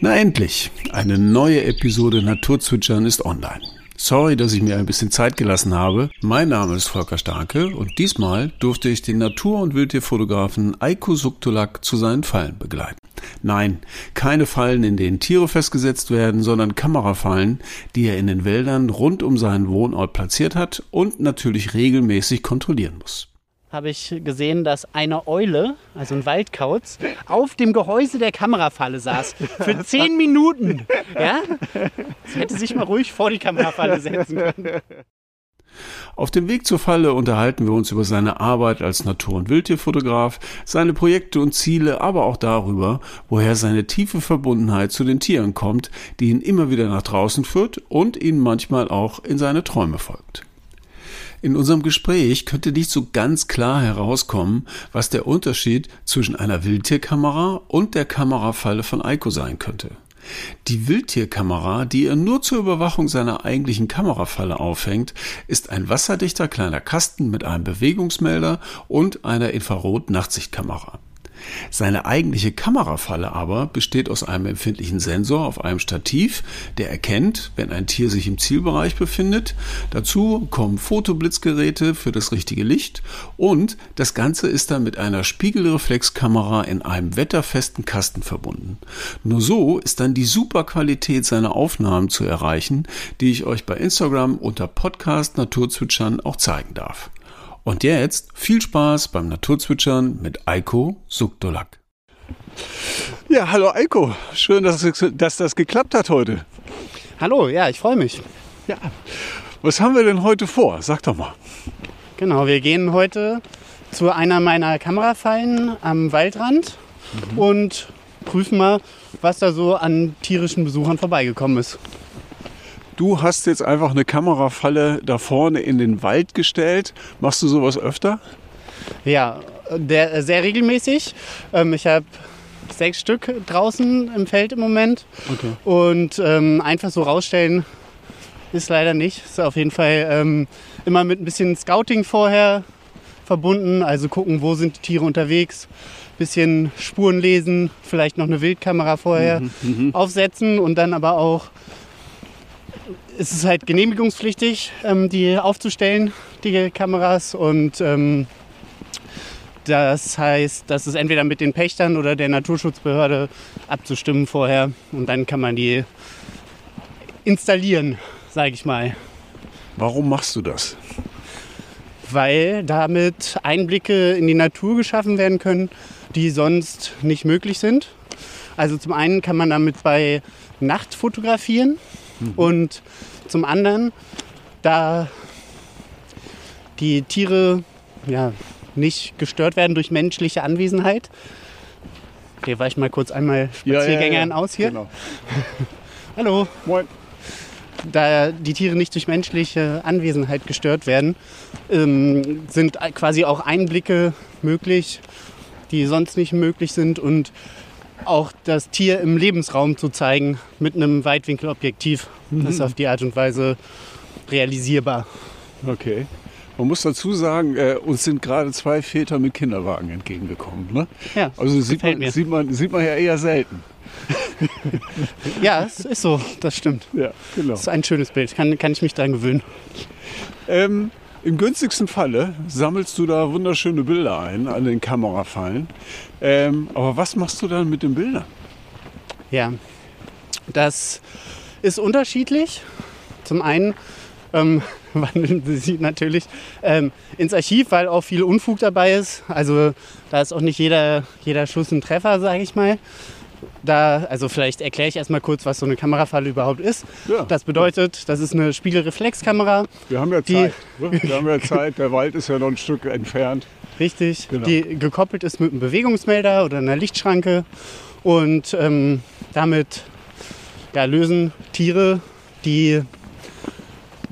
Na endlich, eine neue Episode Naturzwitschern ist online. Sorry, dass ich mir ein bisschen Zeit gelassen habe. Mein Name ist Volker Starke und diesmal durfte ich den Natur- und Wildtierfotografen Eiko Suktolak zu seinen Fallen begleiten. Nein, keine Fallen, in denen Tiere festgesetzt werden, sondern Kamerafallen, die er in den Wäldern rund um seinen Wohnort platziert hat und natürlich regelmäßig kontrollieren muss habe ich gesehen, dass eine Eule, also ein Waldkauz, auf dem Gehäuse der Kamerafalle saß. Für zehn Minuten. Ja? Sie hätte sich mal ruhig vor die Kamerafalle setzen können. Auf dem Weg zur Falle unterhalten wir uns über seine Arbeit als Natur- und Wildtierfotograf, seine Projekte und Ziele, aber auch darüber, woher seine tiefe Verbundenheit zu den Tieren kommt, die ihn immer wieder nach draußen führt und ihn manchmal auch in seine Träume folgt. In unserem Gespräch könnte nicht so ganz klar herauskommen, was der Unterschied zwischen einer Wildtierkamera und der Kamerafalle von Eiko sein könnte. Die Wildtierkamera, die er nur zur Überwachung seiner eigentlichen Kamerafalle aufhängt, ist ein wasserdichter kleiner Kasten mit einem Bewegungsmelder und einer Infrarot-Nachtsichtkamera. Seine eigentliche Kamerafalle aber besteht aus einem empfindlichen Sensor auf einem Stativ, der erkennt, wenn ein Tier sich im Zielbereich befindet. Dazu kommen Fotoblitzgeräte für das richtige Licht und das Ganze ist dann mit einer Spiegelreflexkamera in einem wetterfesten Kasten verbunden. Nur so ist dann die super Qualität seiner Aufnahmen zu erreichen, die ich euch bei Instagram unter Podcast Naturzwitschern auch zeigen darf. Und jetzt viel Spaß beim Naturzwitschern mit Eiko Sukdolak. Ja, hallo Eiko. Schön, dass, dass das geklappt hat heute. Hallo, ja, ich freue mich. Ja. Was haben wir denn heute vor? Sag doch mal. Genau, wir gehen heute zu einer meiner Kamerafallen am Waldrand mhm. und prüfen mal, was da so an tierischen Besuchern vorbeigekommen ist. Du hast jetzt einfach eine Kamerafalle da vorne in den Wald gestellt. Machst du sowas öfter? Ja, der, sehr regelmäßig. Ähm, ich habe sechs Stück draußen im Feld im Moment. Okay. Und ähm, einfach so rausstellen ist leider nicht. Ist auf jeden Fall ähm, immer mit ein bisschen Scouting vorher verbunden. Also gucken, wo sind die Tiere unterwegs. Bisschen Spuren lesen, vielleicht noch eine Wildkamera vorher mhm, mhm. aufsetzen und dann aber auch es ist halt genehmigungspflichtig, ähm, die aufzustellen, die Kameras. Und ähm, das heißt, das ist entweder mit den Pächtern oder der Naturschutzbehörde abzustimmen vorher. Und dann kann man die installieren, sage ich mal. Warum machst du das? Weil damit Einblicke in die Natur geschaffen werden können, die sonst nicht möglich sind. Also zum einen kann man damit bei Nacht fotografieren. Mhm. Und zum anderen, da die Tiere ja, nicht gestört werden durch menschliche Anwesenheit. Hier war ich mal kurz einmal Spaziergängern ja, ja. aus hier. Genau. Hallo. Moin. Da die Tiere nicht durch menschliche Anwesenheit gestört werden, ähm, sind quasi auch Einblicke möglich, die sonst nicht möglich sind. Und auch das Tier im Lebensraum zu zeigen mit einem Weitwinkelobjektiv. Mhm. Das ist auf die Art und Weise realisierbar. Okay. Man muss dazu sagen, äh, uns sind gerade zwei Väter mit Kinderwagen entgegengekommen. Ne? Ja, also sieht man, sieht, man, sieht man ja eher selten. ja, es ist so, das stimmt. Ja, genau. Das ist ein schönes Bild, kann, kann ich mich daran gewöhnen. Ähm, Im günstigsten Falle sammelst du da wunderschöne Bilder ein an den Kamerafallen. Ähm, aber was machst du dann mit den Bildern? Ja, das ist unterschiedlich. Zum einen ähm, wandeln sie natürlich ähm, ins Archiv, weil auch viel Unfug dabei ist. Also da ist auch nicht jeder, jeder Schuss ein Treffer, sage ich mal. Da, also vielleicht erkläre ich erstmal kurz, was so eine Kamerafalle überhaupt ist. Ja. Das bedeutet, das ist eine Spiegelreflexkamera. Wir haben ja Zeit. Wir haben ja Zeit. Der Wald ist ja noch ein Stück entfernt. Richtig, genau. die gekoppelt ist mit einem Bewegungsmelder oder einer Lichtschranke und ähm, damit ja, lösen Tiere die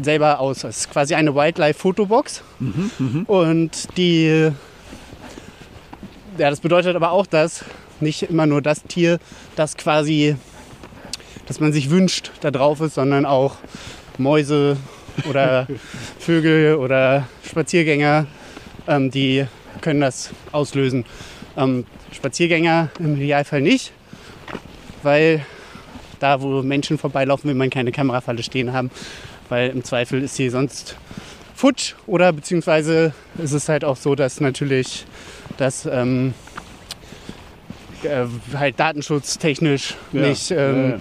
selber aus. Das ist quasi eine Wildlife-Fotobox mhm, mh. und die ja, das bedeutet aber auch, dass nicht immer nur das Tier, das quasi, das man sich wünscht, da drauf ist, sondern auch Mäuse oder Vögel oder Spaziergänger ähm, die können das auslösen. Ähm, Spaziergänger im Idealfall nicht, weil da, wo Menschen vorbeilaufen, will man keine Kamerafalle stehen haben, weil im Zweifel ist sie sonst futsch oder beziehungsweise ist es halt auch so, dass natürlich das ähm, äh, halt datenschutztechnisch Ja, nicht ähm,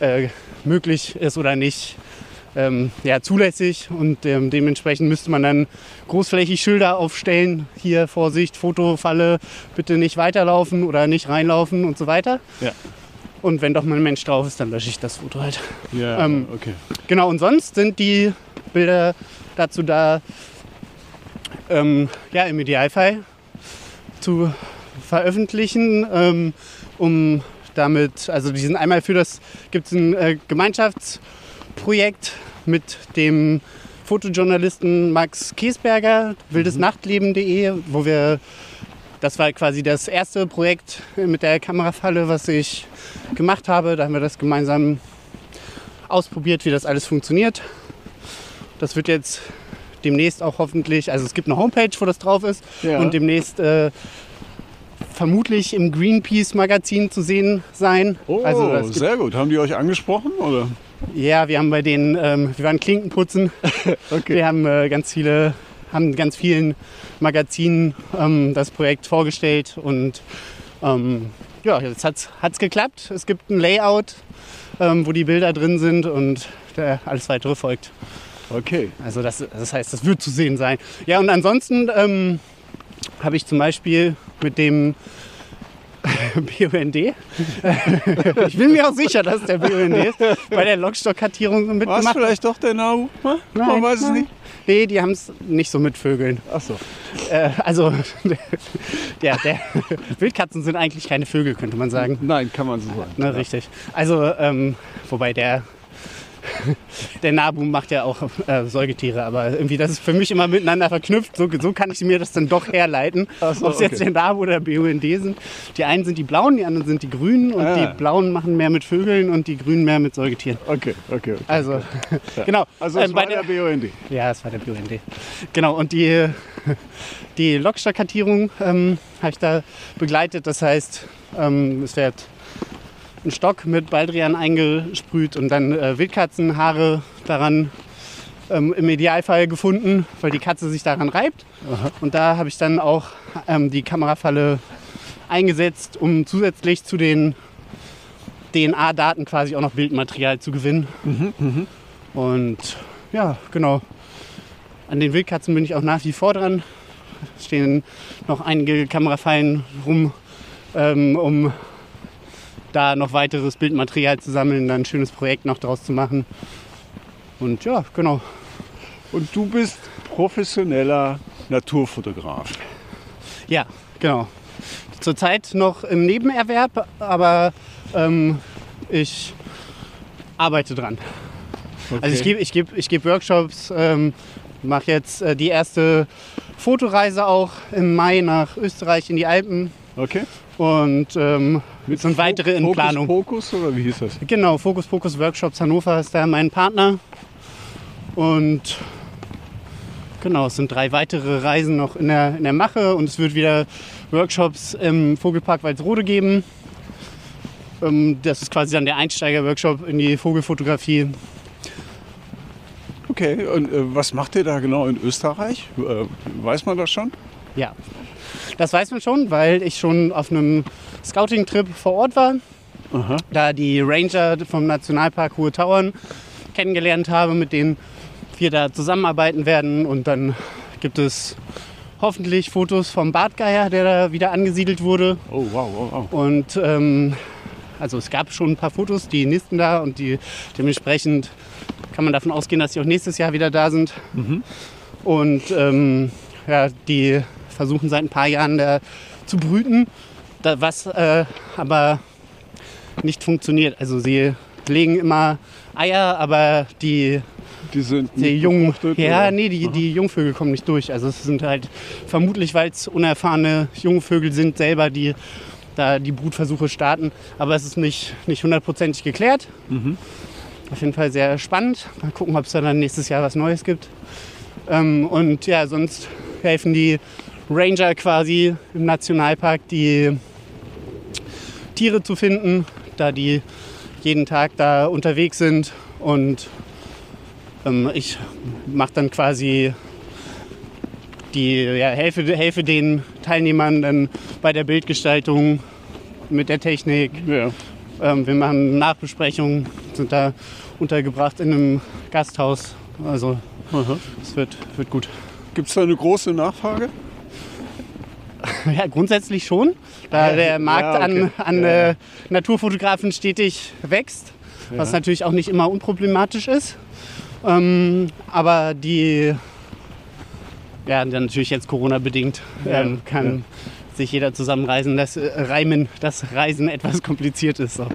äh, möglich ist oder nicht ähm, ja, zulässig und ähm, dementsprechend müsste man dann großflächig Schilder aufstellen. Hier Vorsicht, Fotofalle, bitte nicht weiterlaufen oder nicht reinlaufen und so weiter. Ja. Und wenn doch mal ein Mensch drauf ist, dann lösche ich das Foto halt. Ja, Ähm, okay. Genau, und sonst sind die Bilder dazu da, ähm, ja, im Idealfall zu veröffentlichen, ähm, um damit, also die sind einmal für das, gibt es ein äh, Gemeinschaftsprojekt mit dem Fotojournalisten Max Kiesberger, wildesnachtleben.de, wo wir, das war quasi das erste Projekt mit der Kamerafalle, was ich gemacht habe. Da haben wir das gemeinsam ausprobiert, wie das alles funktioniert. Das wird jetzt demnächst auch hoffentlich, also es gibt eine Homepage, wo das drauf ist Ja. und demnächst äh, vermutlich im Greenpeace-Magazin zu sehen sein. Oh, also es sehr gut. Haben die euch angesprochen? Oder? ja, wir haben bei denen, ähm, wir waren Klinkenputzen. Okay. Wir haben äh, ganz viele, haben ganz vielen Magazinen ähm, das Projekt vorgestellt und ähm, ja, jetzt hat's, hat's geklappt. Es gibt ein Layout, ähm, wo die Bilder drin sind und der, alles weitere folgt. Okay. Also das, das heißt, das wird zu sehen sein. Ja, und ansonsten ähm, habe ich zum Beispiel mit dem BUND, ich bin mir auch sicher, dass es der BUND ist, bei der Lokstockkartierung War es mitgemacht. vielleicht doch der Nahu? Man Nein, weiß es nein. nicht. Nee, die haben es nicht so mit Vögeln. Achso. Äh, also, ja, der, Wildkatzen sind eigentlich keine Vögel, könnte man sagen. Nein, kann man so sagen. Ne, Richtig. Also, ähm, wobei der, der Nabu macht ja auch äh, Säugetiere, aber irgendwie das ist für mich immer miteinander verknüpft. So, so kann ich mir das dann doch herleiten. So, Ob es jetzt okay. der Nabu oder BUND sind. Die einen sind die blauen, die anderen sind die grünen und Ah. die blauen machen mehr mit Vögeln und die grünen mehr mit Säugetieren. Okay, okay. okay. Also, genau. Also es Ähm, war bei der BUND. ja, es war der BUND. Genau, und die, die Lokstockkartierung ähm, habe ich da begleitet. Das heißt, ähm, es wird ein Stock mit Baldrian eingesprüht und dann äh, Wildkatzenhaare daran ähm, im Idealfall gefunden, weil die Katze sich daran reibt. Und da habe ich dann auch ähm, die Kamerafalle eingesetzt, um zusätzlich zu den DNA-Daten quasi auch noch Bildmaterial zu gewinnen. Und ja, genau. An den Wildkatzen bin ich auch nach wie vor dran. Es stehen noch einige Kamerafallen rum, ähm, um da noch weiteres Bildmaterial zu sammeln, dann ein schönes Projekt noch draus zu machen. Und ja, genau. Und du bist professioneller Naturfotograf. Ja, genau. Zurzeit noch im Nebenerwerb, aber ähm, ich arbeite dran. Also ich gebe ich geb, ich geb Workshops, ähm, mache jetzt äh, die erste Fotoreise auch im Mai nach Österreich in die Alpen Okay. und ähm, sind weitere in Fokus, Planung. Fokus oder wie hieß das? Genau, Fokus Pokus Workshops Hannover ist da mein Partner. Und genau, es sind drei weitere Reisen noch in der, in der Mache und es wird wieder Workshops im Vogelpark Walsrode geben. Ähm, Das ist quasi dann der Einsteiger-Workshop in die Vogelfotografie. Okay, und äh, was macht ihr da genau in Österreich? Äh, weiß man das schon? Ja, das weiß man schon, weil ich schon auf einem Scouting-Trip vor Ort war. Aha. da die Ranger vom Nationalpark Hohe Tauern kennengelernt habe, mit denen wir da zusammenarbeiten werden. Und dann gibt es hoffentlich Fotos vom Bartgeier, der da wieder angesiedelt wurde. Oh, wow, wow, wow. Und ähm, also es gab schon ein paar Fotos, die nisten da und die dementsprechend kann man davon ausgehen, dass sie auch nächstes Jahr wieder da sind. Und ähm, ja, die versuchen seit ein paar Jahren da zu brüten, da, was äh, aber nicht funktioniert. Also sie legen immer Eier, aber die, Die sind die Jungen, ja, oder? nee, die, die Jungvögel kommen nicht durch. Also es sind halt vermutlich, weil es unerfahrene Jungvögel sind, selber die da die Brutversuche starten. Aber es ist nicht, nicht hundertprozentig geklärt. Auf jeden Fall sehr spannend. Mal gucken, ob es da dann nächstes Jahr was Neues gibt. Ähm, und ja, sonst helfen die Ranger quasi im Nationalpark, die Tiere zu finden, da die jeden Tag da unterwegs sind und ähm, ich mache dann quasi die ja, helfe, helfe den Teilnehmern dann bei der Bildgestaltung mit der Technik. Ja. Ähm, wir machen Nachbesprechungen, sind da untergebracht in einem Gasthaus. Also es wird, wird gut. Gibt es da eine große Nachfrage? Ja, grundsätzlich schon, da Ja, der Markt ja, okay. an, an äh, Naturfotografen stetig wächst, was natürlich auch nicht immer unproblematisch ist. Ähm, aber die, ja, natürlich jetzt Corona-bedingt, ähm, kann sich jeder zusammenreisen, dass äh, Reimen, das Reisen etwas kompliziert ist. So.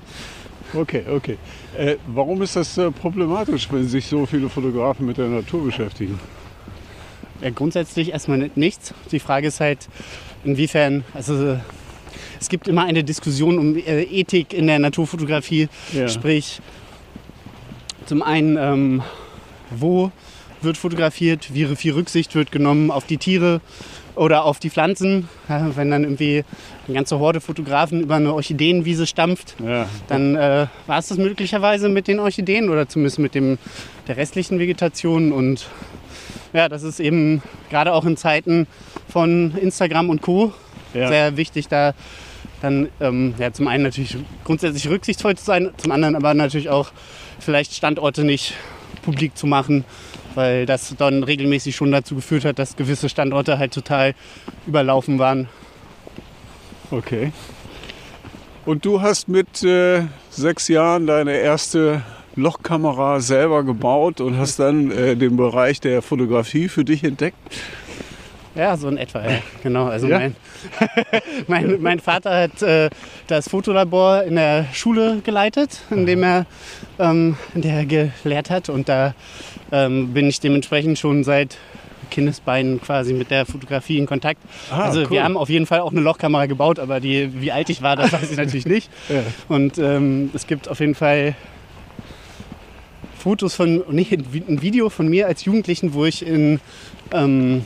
Okay, okay. Äh, warum ist das äh, problematisch, wenn sich so viele Fotografen mit der Natur beschäftigen? Ja, grundsätzlich erstmal ni- nichts. Die Frage ist halt, inwiefern, also es gibt immer eine Diskussion um äh, Ethik in der Naturfotografie, Ja. sprich zum einen, ähm, wo wird fotografiert, wie viel Rücksicht wird genommen auf die Tiere oder auf die Pflanzen. Ja, wenn dann irgendwie eine ganze Horde Fotografen über eine Orchideenwiese stampft, Ja, dann äh, war es das möglicherweise mit den Orchideen oder zumindest mit dem, der restlichen Vegetation. Und ja, das ist eben gerade auch in Zeiten von Instagram und Co. ja. sehr wichtig, da dann ähm, ja, zum einen natürlich grundsätzlich rücksichtsvoll zu sein, zum anderen aber natürlich auch vielleicht Standorte nicht publik zu machen, weil das dann regelmäßig schon dazu geführt hat, dass gewisse Standorte halt total überlaufen waren. Okay. Und du hast mit äh, sechs Jahren deine erste Lochkamera selber gebaut und hast dann äh, den Bereich der Fotografie für dich entdeckt. Ja, so in etwa, ja. Genau. Also Ja? Mein, mein, mein Vater hat äh, das Fotolabor in der Schule geleitet, in dem er, ähm, in der er gelehrt hat. Und da ähm, bin ich dementsprechend schon seit Kindesbeinen quasi mit der Fotografie in Kontakt. Ah, also cool. wir haben auf jeden Fall auch eine Lochkamera gebaut, aber die, wie alt ich war, das weiß ich natürlich nicht. Ja. Und ähm, es gibt auf jeden Fall Fotos von, nee, ein Video von mir als Jugendlichen, wo ich in ähm,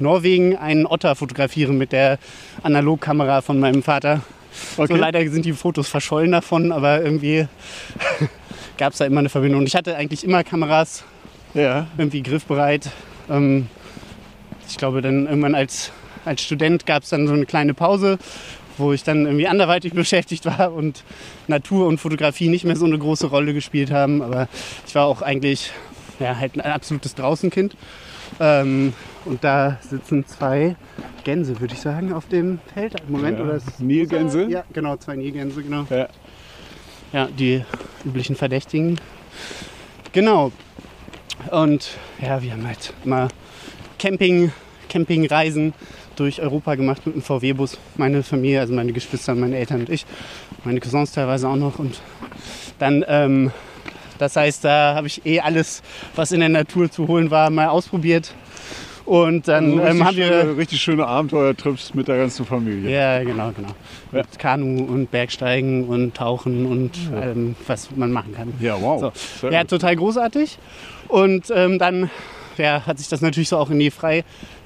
Norwegen einen Otter fotografiere mit der Analogkamera von meinem Vater. Okay. So leider sind die Fotos verschollen davon, aber irgendwie gab es da immer eine Verbindung. Ich hatte eigentlich immer Kameras Ja. irgendwie griffbereit. Ähm, ich glaube, dann irgendwann als, als Student gab es dann so eine kleine Pause, wo ich dann irgendwie anderweitig beschäftigt war und Natur und Fotografie nicht mehr so eine große Rolle gespielt haben. Aber ich war auch eigentlich ja, halt ein absolutes Draußenkind. Ähm, und da sitzen zwei Gänse, würde ich sagen, auf dem Feld. Moment, Ja. oder ist Nilgänse? Ja, genau, zwei Nilgänse, genau. Ja. Ja, die üblichen Verdächtigen. Genau. Und ja, wir haben halt immer Camping, Campingreisen durch Europa gemacht mit dem VW-Bus. Meine Familie, also meine Geschwister, meine Eltern und ich. Meine Cousins teilweise auch noch. Und dann, ähm, das heißt, da habe ich eh alles, was in der Natur zu holen war, mal ausprobiert. Und dann Also ähm, richtig, haben wir. schöne, richtig schöne Abenteuertrips mit der ganzen Familie. Ja, genau, genau. Ja. Mit Kanu und Bergsteigen und Tauchen und allem, was man machen kann. Ja, wow. So. Ja, total großartig. Und ähm, dann ja, hat sich das natürlich so auch in die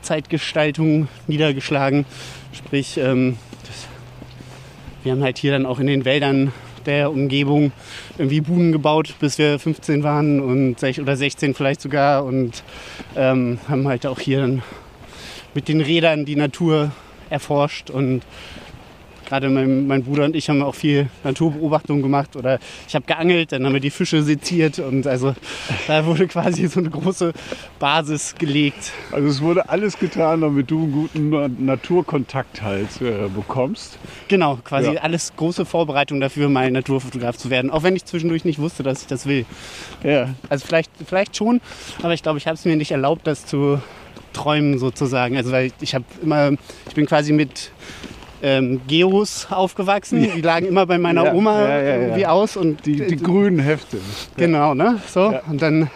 Freizeitgestaltung niedergeschlagen. Sprich, ähm, das, wir haben halt hier dann auch in den Wäldern der Umgebung irgendwie Buden gebaut, bis wir 15 waren und oder 16 vielleicht sogar und ähm, haben halt auch hier dann mit den Rädern die Natur erforscht und gerade mein, mein Bruder und ich haben auch viel Naturbeobachtung gemacht oder ich habe geangelt, dann haben wir die Fische seziert und also da wurde quasi so eine große Basis gelegt. Also es wurde alles getan, damit du einen guten Na- Naturkontakt halt äh, bekommst. Genau, quasi Ja. alles große Vorbereitung dafür, mal Naturfotograf zu werden. Auch wenn ich zwischendurch nicht wusste, dass ich das will. Ja. Also vielleicht, vielleicht schon, aber ich glaube, ich habe es mir nicht erlaubt, das zu träumen sozusagen. Also weil ich habe immer, ich bin quasi mit ähm, Geos aufgewachsen. Die lagen immer bei meiner Ja, Oma ja, ja, irgendwie aus und Die, die grünen Hefte. Genau, ne? So. Und dann,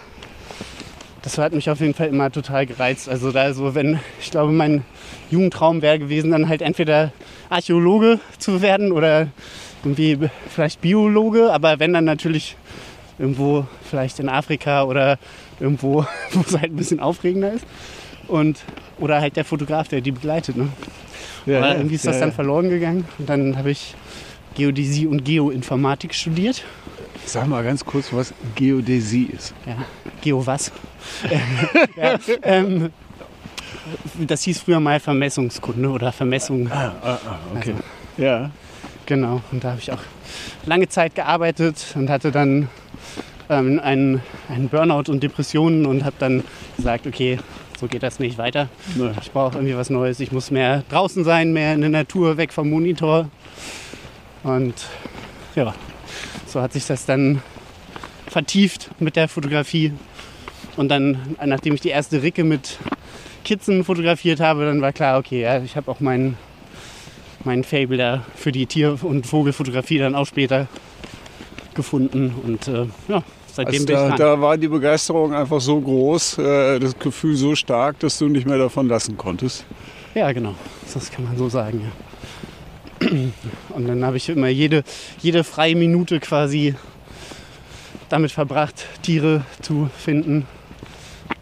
das hat mich auf jeden Fall immer total gereizt. Also da so, wenn, ich glaube, mein Jugendtraum wäre gewesen, dann halt entweder Archäologe zu werden oder irgendwie vielleicht Biologe, aber wenn dann natürlich irgendwo vielleicht in Afrika oder irgendwo, wo es halt ein bisschen aufregender ist. Und, oder halt der Fotograf, der die begleitet. Ne? Ja, Aber irgendwie ist das dann verloren gegangen. Und dann habe ich Geodäsie und Geoinformatik studiert. Sag mal ganz kurz, was Geodäsie ist. Ja, Geo was? ja, ähm, das hieß früher mal Vermessungskunde oder Vermessung. Ah, ah, ah okay. Also, ja. Genau, und da habe ich auch lange Zeit gearbeitet und hatte dann ähm, einen, einen Burnout und Depressionen und habe dann gesagt, okay, so geht das nicht weiter. Ne. Ich brauche irgendwie was Neues. Ich muss mehr draußen sein, mehr in der Natur, weg vom Monitor. Und ja, so hat sich das dann vertieft mit der Fotografie. Und dann, nachdem ich die erste Ricke mit Kitzen fotografiert habe, dann war klar, okay, ja, ich habe auch meinen mein Fable da für die Tier- und Vogelfotografie dann auch später gefunden. Und äh, ja, seitdem Also da, da war die Begeisterung einfach so groß, äh, das Gefühl so stark, dass du nicht mehr davon lassen konntest. Ja, genau. Das kann man so sagen, ja. Und dann habe ich immer jede, jede freie Minute quasi damit verbracht, Tiere zu finden,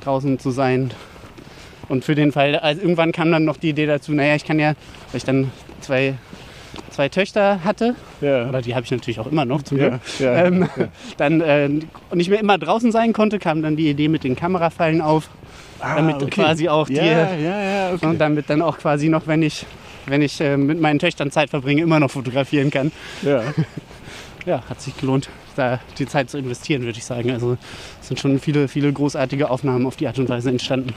draußen zu sein. Und für den Fall, also irgendwann kam dann noch die Idee dazu, naja, ich kann ja, weil ich dann zwei, zwei Töchter hatte, Ja. oder die habe ich natürlich auch immer noch zum Glück, Ja, ja. ähm, dann äh, nicht mehr immer draußen sein konnte, kam dann die Idee mit den Kamerafallen auf, Ah, damit okay. quasi auch die, okay. und damit dann auch quasi noch, wenn ich, wenn ich äh, mit meinen Töchtern Zeit verbringe, immer noch fotografieren kann. ja. Hat sich gelohnt, da die Zeit zu investieren, würde ich sagen. Also es sind schon viele, viele großartige Aufnahmen auf die Art und Weise entstanden.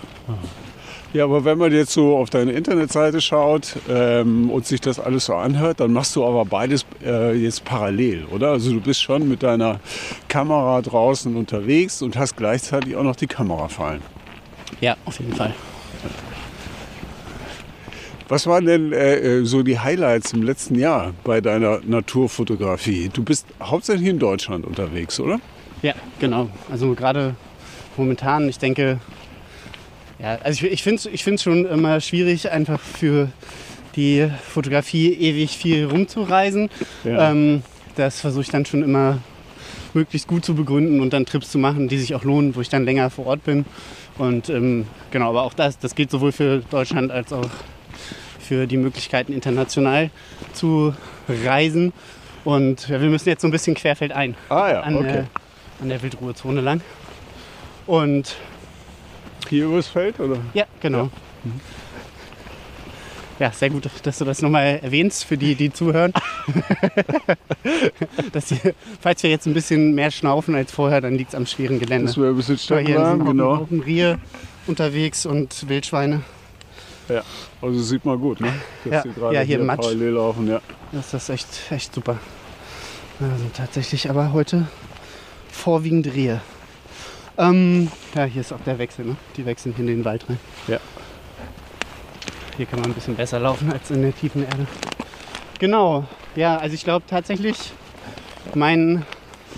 Ja, aber wenn man jetzt so auf deine Internetseite schaut ähm, und sich das alles so anhört, dann machst du aber beides äh, jetzt parallel, oder? Also du bist schon mit deiner Kamera draußen unterwegs und hast gleichzeitig auch noch die Kamerafallen. Ja, auf jeden Fall. Was waren denn äh, äh, so die Highlights im letzten Jahr bei deiner Naturfotografie? Du bist hauptsächlich in Deutschland unterwegs, oder? Ja, genau. Also gerade momentan, ich denke, ja, also ich, ich finde es ich schon immer schwierig, einfach für die Fotografie ewig viel rumzureisen. Ja. Ähm, das versuche ich dann schon immer möglichst gut zu begründen und dann Trips zu machen, die sich auch lohnen, wo ich dann länger vor Ort bin. Und ähm, genau, aber auch das, das gilt sowohl für Deutschland als auch für die Möglichkeiten international zu reisen. Und ja, wir müssen jetzt so ein bisschen querfeldein Ah ja, an, okay. der, an der Wildruhezone lang. Und Hier übers Feld, oder? ja, genau. Ja, sehr gut, dass du das nochmal erwähnst für die, die zuhören. dass die, falls wir jetzt ein bisschen mehr schnaufen als vorher, dann liegt es am schweren Gelände. Dass wir ein bisschen stecken hier sind genau. dem Rehe unterwegs und Wildschweine. Also sieht man gut, ne? Dass Ja, gerade ja, hier im Matsch. parallel laufen, ja. Das ist echt, echt super. Also tatsächlich aber heute vorwiegend Rehe. Ähm, ja, hier ist auch der Wechsel, ne? Die wechseln hier in den Wald rein. Ja. Hier kann man ein bisschen besser laufen als in der tiefen Erde. Genau, ja, also ich glaube tatsächlich, mein,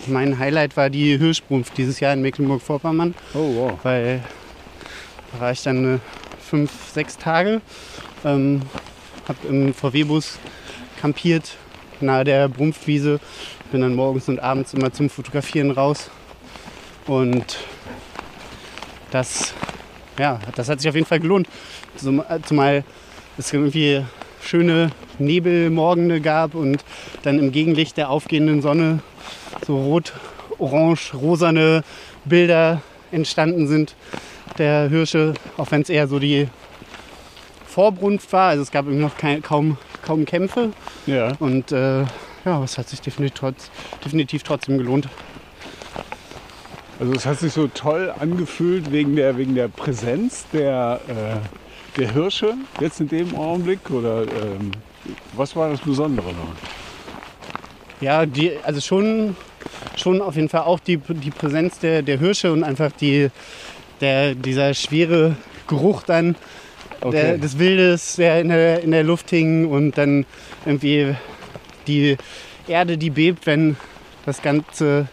mein Highlight war die Hirschbrunft dieses Jahr in Mecklenburg-Vorpommern Oh wow. weil da war ich dann äh, fünf, sechs Tage, ähm, habe im VW-Bus kampiert nahe der Brumpfwiese, bin dann morgens und abends immer zum Fotografieren raus und das, ja, das hat sich auf jeden Fall gelohnt, äh, zumal es irgendwie schöne Nebelmorgende gab und dann im Gegenlicht der aufgehenden Sonne so rot, orange, rosane Bilder entstanden sind der Hirsche, auch wenn es eher so die Vorbrunft war. Also es gab irgendwie noch kein, kaum, kaum Kämpfe. Ja. Und äh, ja, es hat sich definitiv, trotz, definitiv trotzdem gelohnt. Also es hat sich so toll angefühlt wegen der, wegen der Präsenz der, äh, der Hirsche jetzt in dem Augenblick? Oder ähm, was war das Besondere daran? Ja, die, also schon, schon auf jeden Fall auch die, die Präsenz der, der Hirsche und einfach die, der, dieser schwere Geruch dann der, des Wildes, der in, der in der Luft hing und dann irgendwie die Erde, die bebt, wenn das ganze,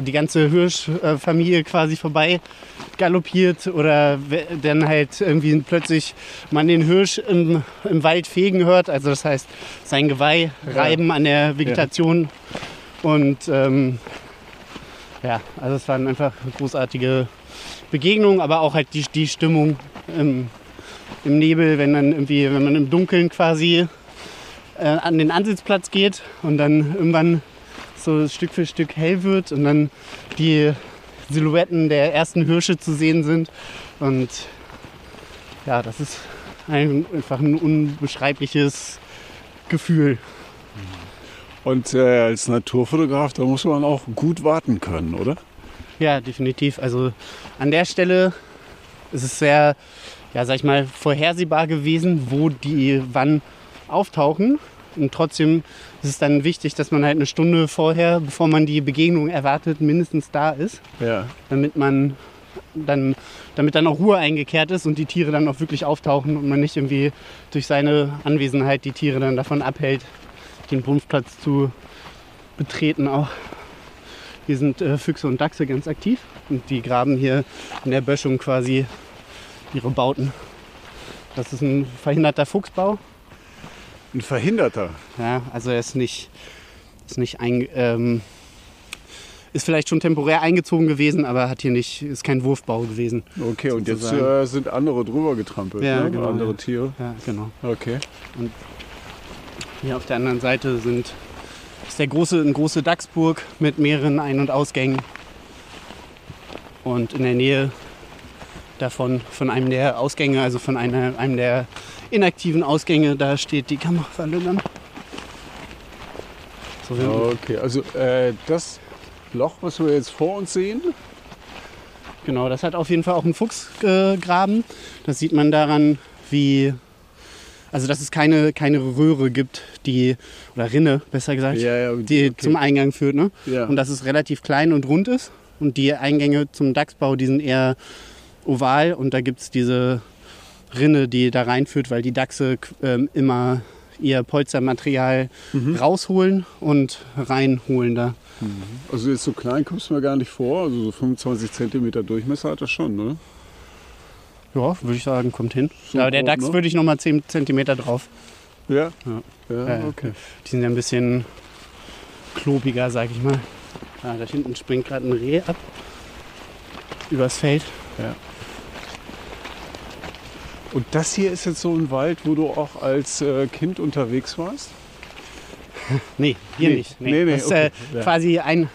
die ganze Hirschfamilie quasi vorbei galoppiert oder dann halt irgendwie plötzlich man den Hirsch im, im Wald fegen hört, also das heißt sein Geweih reiben an der Vegetation. Und ähm, ja, also es waren einfach großartige Begegnungen, aber auch halt die, die Stimmung im, im Nebel, wenn dann irgendwie, wenn man im Dunkeln quasi äh, an den Ansitzplatz geht und dann irgendwann so Stück für Stück hell wird und dann die Silhouetten der ersten Hirsche zu sehen sind. Und ja, das ist ein, einfach ein unbeschreibliches Gefühl. Und äh, als Naturfotograf, da muss man auch gut warten können, oder? Ja, definitiv. Also an der Stelle ist es sehr, ja, sag ich mal, vorhersehbar gewesen, wo die wann auftauchen. Und trotzdem ist es dann wichtig, dass man halt eine Stunde vorher, bevor man die Begegnung erwartet, mindestens da ist, Ja. damit man dann, damit dann auch Ruhe eingekehrt ist und die Tiere dann auch wirklich auftauchen und man nicht irgendwie durch seine Anwesenheit die Tiere dann davon abhält, den Brunftplatz zu betreten auch. Hier sind äh, Füchse und Dachse ganz aktiv und die graben hier in der Böschung quasi ihre Bauten. Das ist ein verhinderter Fuchsbau. Ein Verhinderter. Ja, also er ist nicht, ist nicht ein, ähm, ist vielleicht schon temporär eingezogen gewesen, aber hat hier nicht, ist kein Wurfbau gewesen. Okay, und jetzt äh, sind andere drüber getrampelt, Ja, ne? genau, andere ja. Tiere. Ja, genau. Okay. Hier auf der anderen Seite sind, ist der große, eine große Dachsburg mit mehreren Ein- und Ausgängen. Und in der Nähe davon, von einem der Ausgänge, also von einer, einem der inaktiven Ausgänge, da steht die Kamerafalle dann. So, Okay, also äh, das Loch, was wir jetzt vor uns sehen, Genau, das hat auf jeden Fall auch einen Fuchs gegraben. Das sieht man daran, wie. Also, dass es keine, keine Röhre gibt, die. Oder Rinne, besser gesagt, Ja, ja, die okay. zum Eingang führt. Ne? Ja. Und dass es relativ klein und rund ist. Und die Eingänge zum Dachsbau, die sind eher oval. Und da gibt es diese Rinne, die da reinführt, weil die Dachse ähm, immer ihr Polstermaterial Mhm. rausholen und reinholen da. also jetzt so klein kommst du mir gar nicht vor. Also so 25 Zentimeter Durchmesser hat das schon, ne? Ja, würde ich sagen, kommt hin. So Aber der Dachs ne? würde ich nochmal 10 cm drauf. Ja. Ja. Ja, Ja, okay. Die sind ja ein bisschen klobiger, sag ich mal. Ah, da hinten springt gerade ein Reh ab. Übers Feld. Und das hier ist jetzt so ein Wald, wo du auch als äh, Kind unterwegs warst? Nee, hier Nee. nicht. Nee, nee, das ist okay. äh, Ja. quasi ein.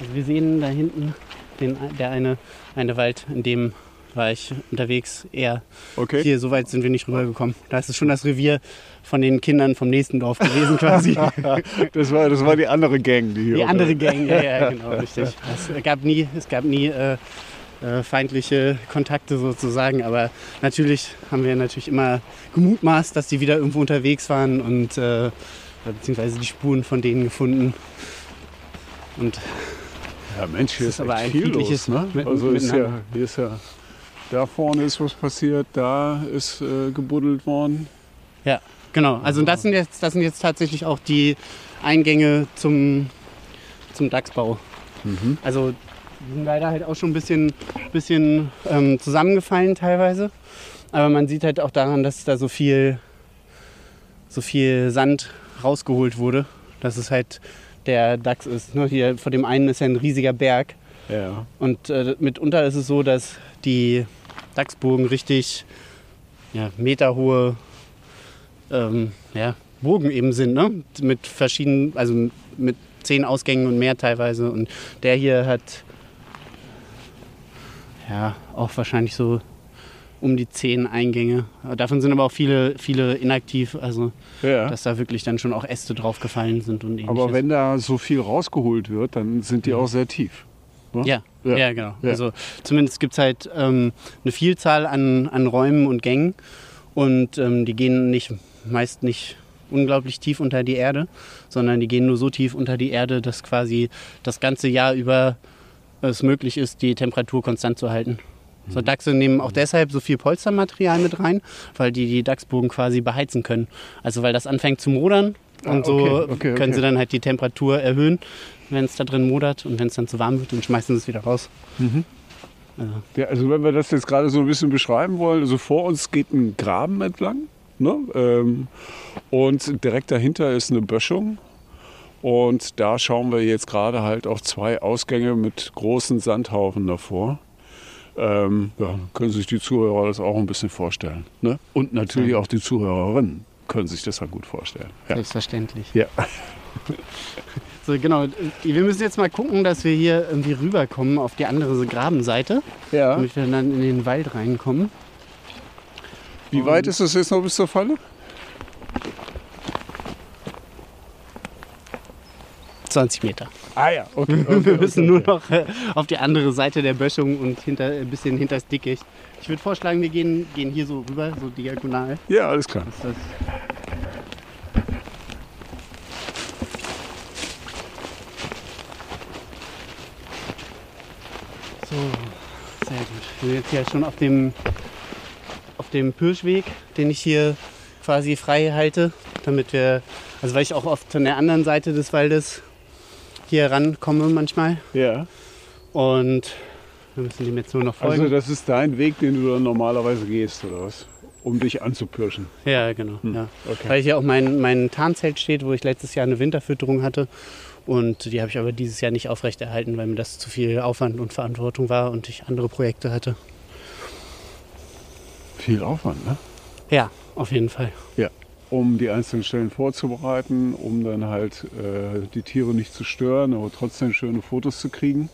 Also wir sehen da hinten den, der eine, eine Wald, in dem war ich unterwegs. Eher Okay. hier, so weit sind wir nicht rübergekommen. Da ist es schon das Revier von den Kindern vom nächsten Dorf gewesen quasi. Das war, das war die andere Gang, die hier Die andere Gang, ja, ja, genau, richtig. Es gab nie, es gab nie äh, äh, feindliche Kontakte sozusagen, aber natürlich haben wir natürlich immer gemutmaßt, dass die wieder irgendwo unterwegs waren und äh, beziehungsweise die Spuren von denen gefunden. Und Ja, Mensch, hier ist, ist aber ein viel los, ne? Mit- Also ist ja, hier ist ja, da vorne ist was passiert, da ist äh, gebuddelt worden. genau, also das sind jetzt, das sind jetzt tatsächlich auch die Eingänge zum, zum Dachsbau. Mhm. Also die sind leider halt auch schon ein bisschen, bisschen ähm, zusammengefallen teilweise. Aber man sieht halt auch daran, dass da so viel, so viel Sand rausgeholt wurde, dass es halt der Dachs ist. Ne? Hier vor dem einen ist ja ein riesiger Berg. Ja. Und äh, mitunter ist es so, dass die Dachsburgen richtig ja, meterhohe ähm, ja, Burgen eben sind, ne? Mit verschiedenen, also mit zehn Ausgängen und mehr teilweise. Und der hier hat ja auch wahrscheinlich so um die zehn Eingänge. Davon sind aber auch viele, viele inaktiv, also ja. dass da wirklich dann schon auch Äste drauf gefallen sind und ähnliches. Aber wenn da so viel rausgeholt wird, dann sind die auch sehr tief. ne? Ja, Ja. ja, genau. Ja. Also zumindest gibt es halt ähm, eine Vielzahl an, an Räumen und Gängen und ähm, die gehen nicht, meist nicht unglaublich tief unter die Erde, sondern die gehen nur so tief unter die Erde, dass quasi das ganze Jahr über es möglich ist, die Temperatur konstant zu halten. So Mhm. Dachse nehmen auch deshalb so viel Polstermaterial mit rein, weil die die Dachsbogen quasi beheizen können. Also weil das anfängt zu modern und Ah, so okay, okay, können okay. sie dann halt die Temperatur erhöhen, wenn es da drin modert und wenn es dann zu warm wird, dann schmeißen sie es wieder raus. Also, Ja, also wenn wir das jetzt gerade so ein bisschen beschreiben wollen, also vor uns geht ein Graben entlang ne? ähm, und direkt dahinter ist eine Böschung und da schauen wir jetzt gerade halt auf zwei Ausgänge mit großen Sandhaufen davor. Ähm, ja, können sich die Zuhörer das auch ein bisschen vorstellen. Ne? Und natürlich auch die Zuhörerinnen können sich das dann gut vorstellen. Ja. Selbstverständlich. Ja. So, genau. Wir müssen jetzt mal gucken, dass wir hier irgendwie rüberkommen auf die andere Grabenseite, Ja. damit wir dann in den Wald reinkommen. Wie weit ist es jetzt noch bis zur Falle? 20 Meter. Ah ja, okay. wir müssen nur noch äh, auf die andere Seite der Böschung und hinter, ein bisschen hinter das Dickicht. Ich würde vorschlagen, wir gehen, gehen hier so rüber, so diagonal. Ja, alles klar. So, sehr gut. Wir sind jetzt hier schon auf dem, auf dem Pirschweg, den ich hier quasi frei halte, damit wir, also weil ich auch oft von der anderen Seite des Waldes hier rankomme manchmal. Ja. Und wir müssen dem jetzt nur noch folgen. Also das ist dein Weg, den du dann normalerweise gehst, oder was? Um dich anzupirschen. Ja, genau. Ja. Okay. Weil hier auch mein, mein Tarnzelt steht, wo ich letztes Jahr eine Winterfütterung hatte. Und die habe ich aber dieses Jahr nicht aufrechterhalten, weil mir das zu viel Aufwand und Verantwortung war und ich andere Projekte hatte. Viel Aufwand, ne? Ja, auf jeden Fall. Um die einzelnen Stellen vorzubereiten, um dann halt äh, die Tiere nicht zu stören, aber trotzdem schöne Fotos zu kriegen,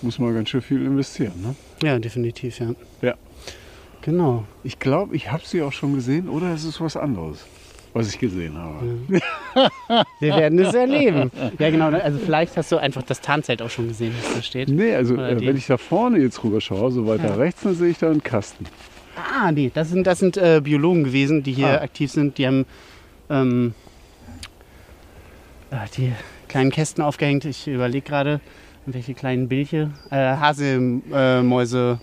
muss man ganz schön viel investieren. Ne? Ja, definitiv, ja. Ja. Genau. Ich glaube, ich habe sie auch schon gesehen, oder ist es was anderes, was ich gesehen habe? Wir werden es erleben. Ja, genau. Also vielleicht hast du einfach das Tarnzelt auch schon gesehen, was da steht. Nee, also äh, wenn ich da vorne jetzt rüber schaue, so weiter Ja. rechts, dann sehe ich da einen Kasten. Ah, nee, das sind, das sind äh, Biologen gewesen, die hier Ah. aktiv sind. Die haben ähm, äh, die kleinen Kästen aufgehängt. Ich überlege gerade, welche kleinen Bilche. Äh, Haselmäuse.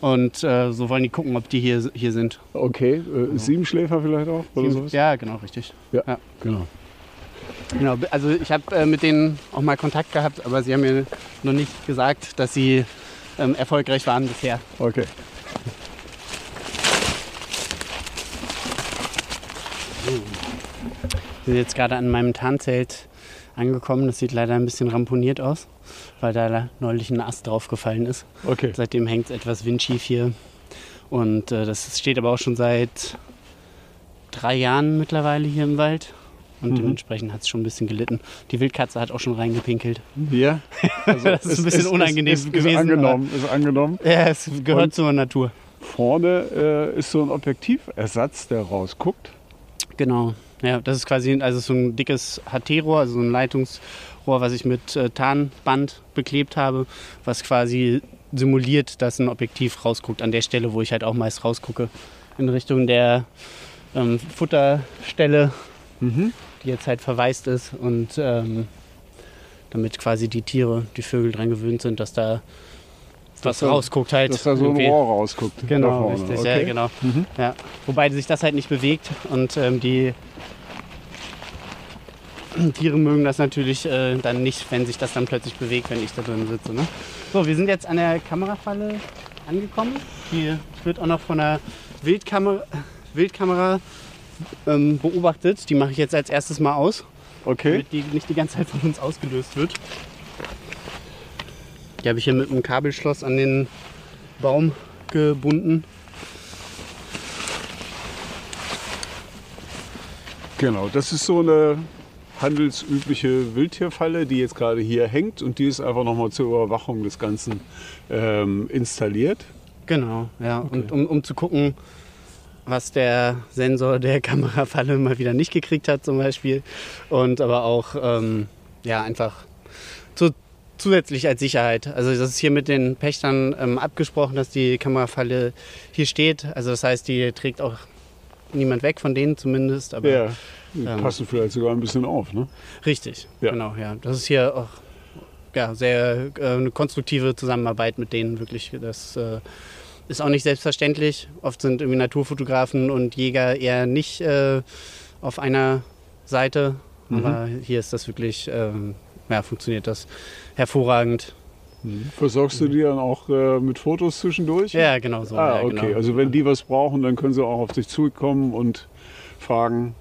Und äh, so wollen die gucken, ob die hier, hier sind. Okay, äh, Siebenschläfer vielleicht auch? Oder sowas? Ja, genau, richtig. Genau. Genau, also ich habe äh, mit denen auch mal Kontakt gehabt, aber sie haben mir noch nicht gesagt, dass sie ähm, erfolgreich waren bisher. Okay. Wir sind jetzt gerade an meinem Tarnzelt angekommen. Das sieht leider ein bisschen ramponiert aus, weil da neulich ein Ast draufgefallen ist. Okay. Seitdem hängt es etwas windschief hier. Und äh, das steht aber auch schon seit drei Jahren mittlerweile hier im Wald. Und Mhm. dementsprechend hat es schon ein bisschen gelitten. Die Wildkatze hat auch schon reingepinkelt. Ja. Also Das ist ein bisschen unangenehm ist, ist, gewesen, Ist angenommen, ist angenommen. Ja, es gehört Und- zur Natur. Vorne äh, ist so ein Objektiversatz, der rausguckt. Genau. Ja, das ist quasi also so ein dickes HT-Rohr, also so ein Leitungsrohr, was ich mit äh, Tarnband beklebt habe, was quasi simuliert, dass ein Objektiv rausguckt an der Stelle, wo ich halt auch meist rausgucke, in Richtung der ähm, Futterstelle, Mhm. die jetzt halt verwaist ist und ähm, damit quasi die Tiere, die Vögel dran gewöhnt sind, dass da was da- rausguckt halt. Dass da so ein irgendwie. Rohr rausguckt. Genau, richtig, okay. ja, genau. Mhm. Ja. Wobei sich das halt nicht bewegt und ähm, die Tiere mögen das natürlich äh, dann nicht, wenn sich das dann plötzlich bewegt, wenn ich da drin sitze. Ne? So, wir sind jetzt an der Kamerafalle angekommen. Die wird auch noch von der Wildkamera, Wildkamera ähm, beobachtet. Die mache ich jetzt als erstes mal aus, Okay. damit die nicht die ganze Zeit von uns ausgelöst wird. Die habe ich hier mit einem Kabelschloss an den Baum gebunden. Genau, das ist so eine handelsübliche Wildtierfalle, die jetzt gerade hier hängt und die ist einfach nochmal zur Überwachung des Ganzen ähm, installiert. Genau, ja. Und um, um zu gucken, was der Sensor der Kamerafalle mal wieder nicht gekriegt hat zum Beispiel. Und aber auch, ähm, ja, einfach zu, zusätzlich als Sicherheit. Also das ist hier mit den Pächtern ähm, abgesprochen, dass die Kamerafalle hier steht. Also das heißt, die trägt auch niemand weg von denen zumindest. Aber Ja, die ähm, passen vielleicht sogar ein bisschen auf. Ne? Richtig, Ja. genau, ja. Das ist hier auch ja, sehr äh, eine konstruktive Zusammenarbeit mit denen wirklich. Das äh, ist auch nicht selbstverständlich. Oft sind irgendwie Naturfotografen und Jäger eher nicht äh, auf einer Seite. Mhm. Aber hier ist das wirklich, ähm, ja, funktioniert das hervorragend. Versorgst du die dann auch äh, mit Fotos zwischendurch? Ja, genau so. Ah, ja, okay. genau. Also wenn die was brauchen, dann können sie auch auf dich zukommen und fragen,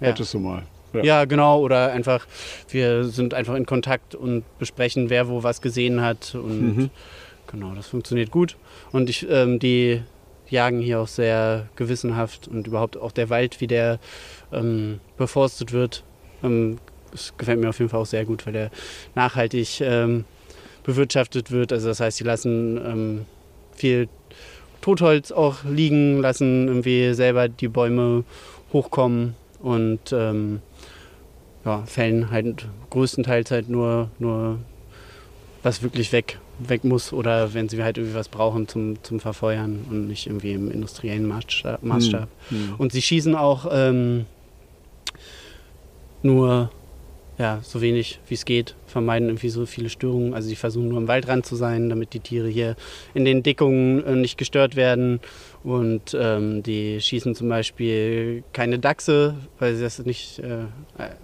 Ja. hättest du mal. Ja. Ja, genau. Oder einfach, wir sind einfach in Kontakt und besprechen, wer wo was gesehen hat. Und Mhm. genau, das funktioniert gut. Und ich, ähm, die jagen hier auch sehr gewissenhaft und überhaupt auch der Wald, wie der ähm, beforstet wird, ähm, das gefällt mir auf jeden Fall auch sehr gut, weil der nachhaltig ähm, bewirtschaftet wird. Also das heißt, sie lassen ähm, viel Totholz auch liegen, lassen irgendwie selber die Bäume hochkommen und ähm, ja, fällen halt größtenteils halt nur, nur was wirklich weg, weg muss oder wenn sie halt irgendwie was brauchen zum, zum Verfeuern und nicht irgendwie im industriellen Maßstab. Maßstab. Hm. Und sie schießen auch ähm, nur ja, so wenig wie es geht, vermeiden irgendwie so viele Störungen. Also sie versuchen nur im Waldrand zu sein, damit die Tiere hier in den Dickungen äh, nicht gestört werden. Und ähm, die schießen zum Beispiel keine Dachse, weil sie das nicht, äh,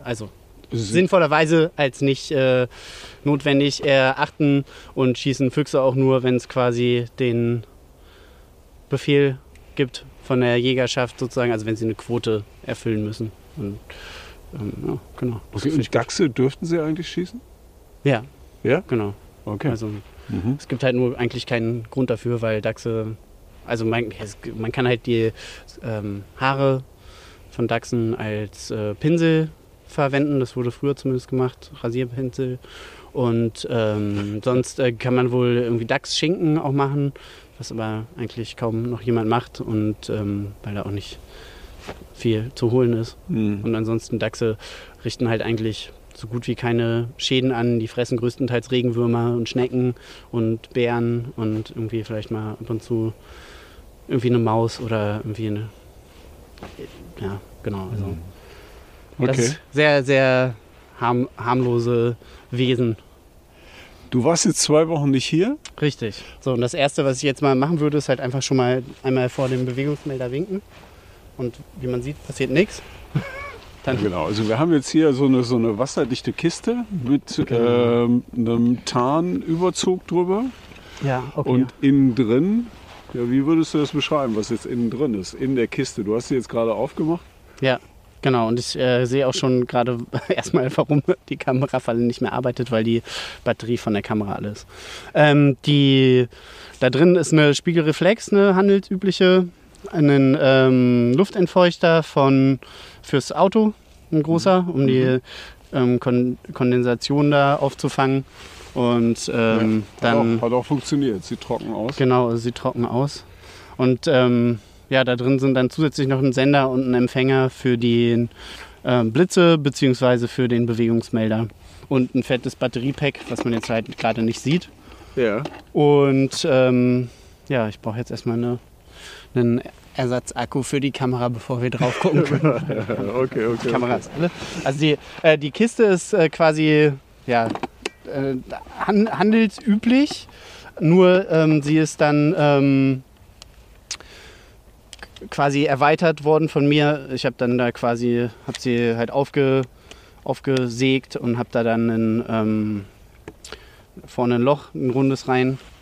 also sinnvollerweise als nicht äh, notwendig erachten und schießen Füchse auch nur, wenn es quasi den Befehl gibt von der Jägerschaft sozusagen, also wenn sie eine Quote erfüllen müssen. Und, ähm, ja, genau. Und Dachse dürften sie eigentlich schießen? Ja, Ja? genau. Okay. Also Mhm. es gibt halt nur eigentlich keinen Grund dafür, weil Dachse, also man, es, man kann halt die ähm, Haare von Dachsen als äh, Pinsel verwenden. Das wurde früher zumindest gemacht, Rasierpinsel. Und ähm, sonst äh, kann man wohl irgendwie Dachsschinken auch machen, was aber eigentlich kaum noch jemand macht und ähm, weil da auch nicht viel zu holen ist. Mhm. Und ansonsten Dachse richten halt eigentlich so gut wie keine Schäden an. Die fressen größtenteils Regenwürmer und Schnecken und Bären und irgendwie vielleicht mal ab und zu irgendwie eine Maus oder irgendwie eine. Ja, genau. Also das Mhm. Okay. sehr, sehr harm, harmlose Wesen. Du warst jetzt zwei Wochen nicht hier? Richtig. So, und das Erste, was ich jetzt mal machen würde, ist halt einfach schon mal einmal vor dem Bewegungsmelder winken. Und wie man sieht, passiert nichts. Dann Genau, also wir haben jetzt hier so eine, so eine wasserdichte Kiste mit Genau. ähm, einem Tarnüberzug drüber. Ja, okay. Und innen drin, ja, wie würdest du das beschreiben, was jetzt innen drin ist, in der Kiste? Du hast sie jetzt gerade aufgemacht. Ja, genau. Und ich äh, sehe auch schon gerade erstmal, warum die Kamerafalle nicht mehr arbeitet, weil die Batterie von der Kamera alle ist. Ähm, die, da drin ist eine Spiegelreflex, eine handelsübliche, einen ähm, Luftentfeuchter von, fürs Auto, ein großer, um die ähm, Kon Kondensation da aufzufangen. Und ähm, hat, dann. auch, hat auch funktioniert, sieht trocken aus. Genau, also sie trocken aus. Und ähm, ja, da drin sind dann zusätzlich noch ein Sender und ein Empfänger für die ähm, Blitze beziehungsweise für den Bewegungsmelder. Und ein fettes Batteriepack, was man jetzt halt gerade nicht sieht. Ja. Und ähm, ja, ich brauche jetzt erstmal eine, einen Ersatzakku für die Kamera, bevor wir drauf gucken können. okay, okay. Die Kamera ist alle. Also die, äh, die Kiste ist äh, quasi ja, äh, han handelsüblich, nur ähm, sie ist dann ähm, quasi erweitert worden von mir. Ich habe dann da quasi, habe sie halt aufge, aufgesägt und habe da dann ein, ähm, vorne ein Loch, ein rundes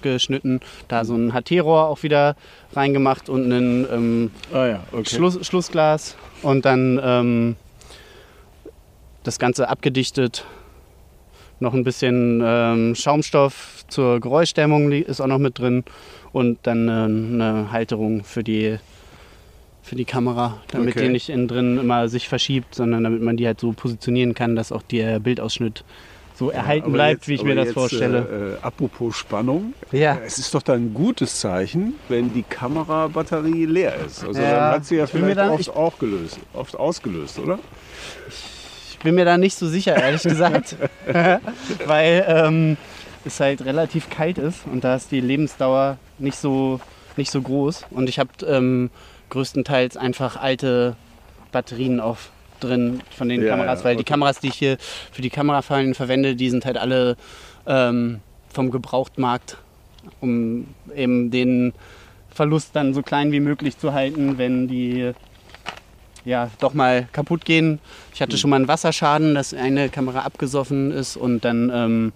reingeschnitten, da so ein HT-Rohr auch wieder reingemacht und einen ähm, Ah ja, okay. Schluss, Schlussglas und dann ähm, das Ganze abgedichtet. Noch ein bisschen ähm, Schaumstoff zur Geräuschdämmung ist auch noch mit drin und dann äh, eine Halterung für die, für die Kamera, damit Okay. die nicht innen drin immer sich verschiebt, sondern damit man die halt so positionieren kann, dass auch der Bildausschnitt so erhalten Aber bleibt, jetzt- wie ich mir das jetzt, vorstelle. Äh, äh, apropos Spannung, ja. es ist doch dann ein gutes Zeichen, wenn die Kamerabatterie leer ist. Also Ja, dann hat sie ja ich vielleicht da- oft, ich- auch gelöst, oft ausgelöst, oder? Ich bin mir da nicht so sicher, ehrlich gesagt. Weil ähm, es halt relativ kalt ist und da ist die Lebensdauer nicht so, nicht so groß. Und ich habe ähm, größtenteils einfach alte Batterien auch drin von den Ja, Kameras, weil die okay. Kameras, die ich hier für die Kamerafallen verwende, die sind halt alle ähm, vom Gebrauchtmarkt, um eben den Verlust dann so klein wie möglich zu halten, wenn die ja, doch mal kaputt gehen. Ich hatte schon mal einen Wasserschaden, dass eine Kamera abgesoffen ist und dann ähm,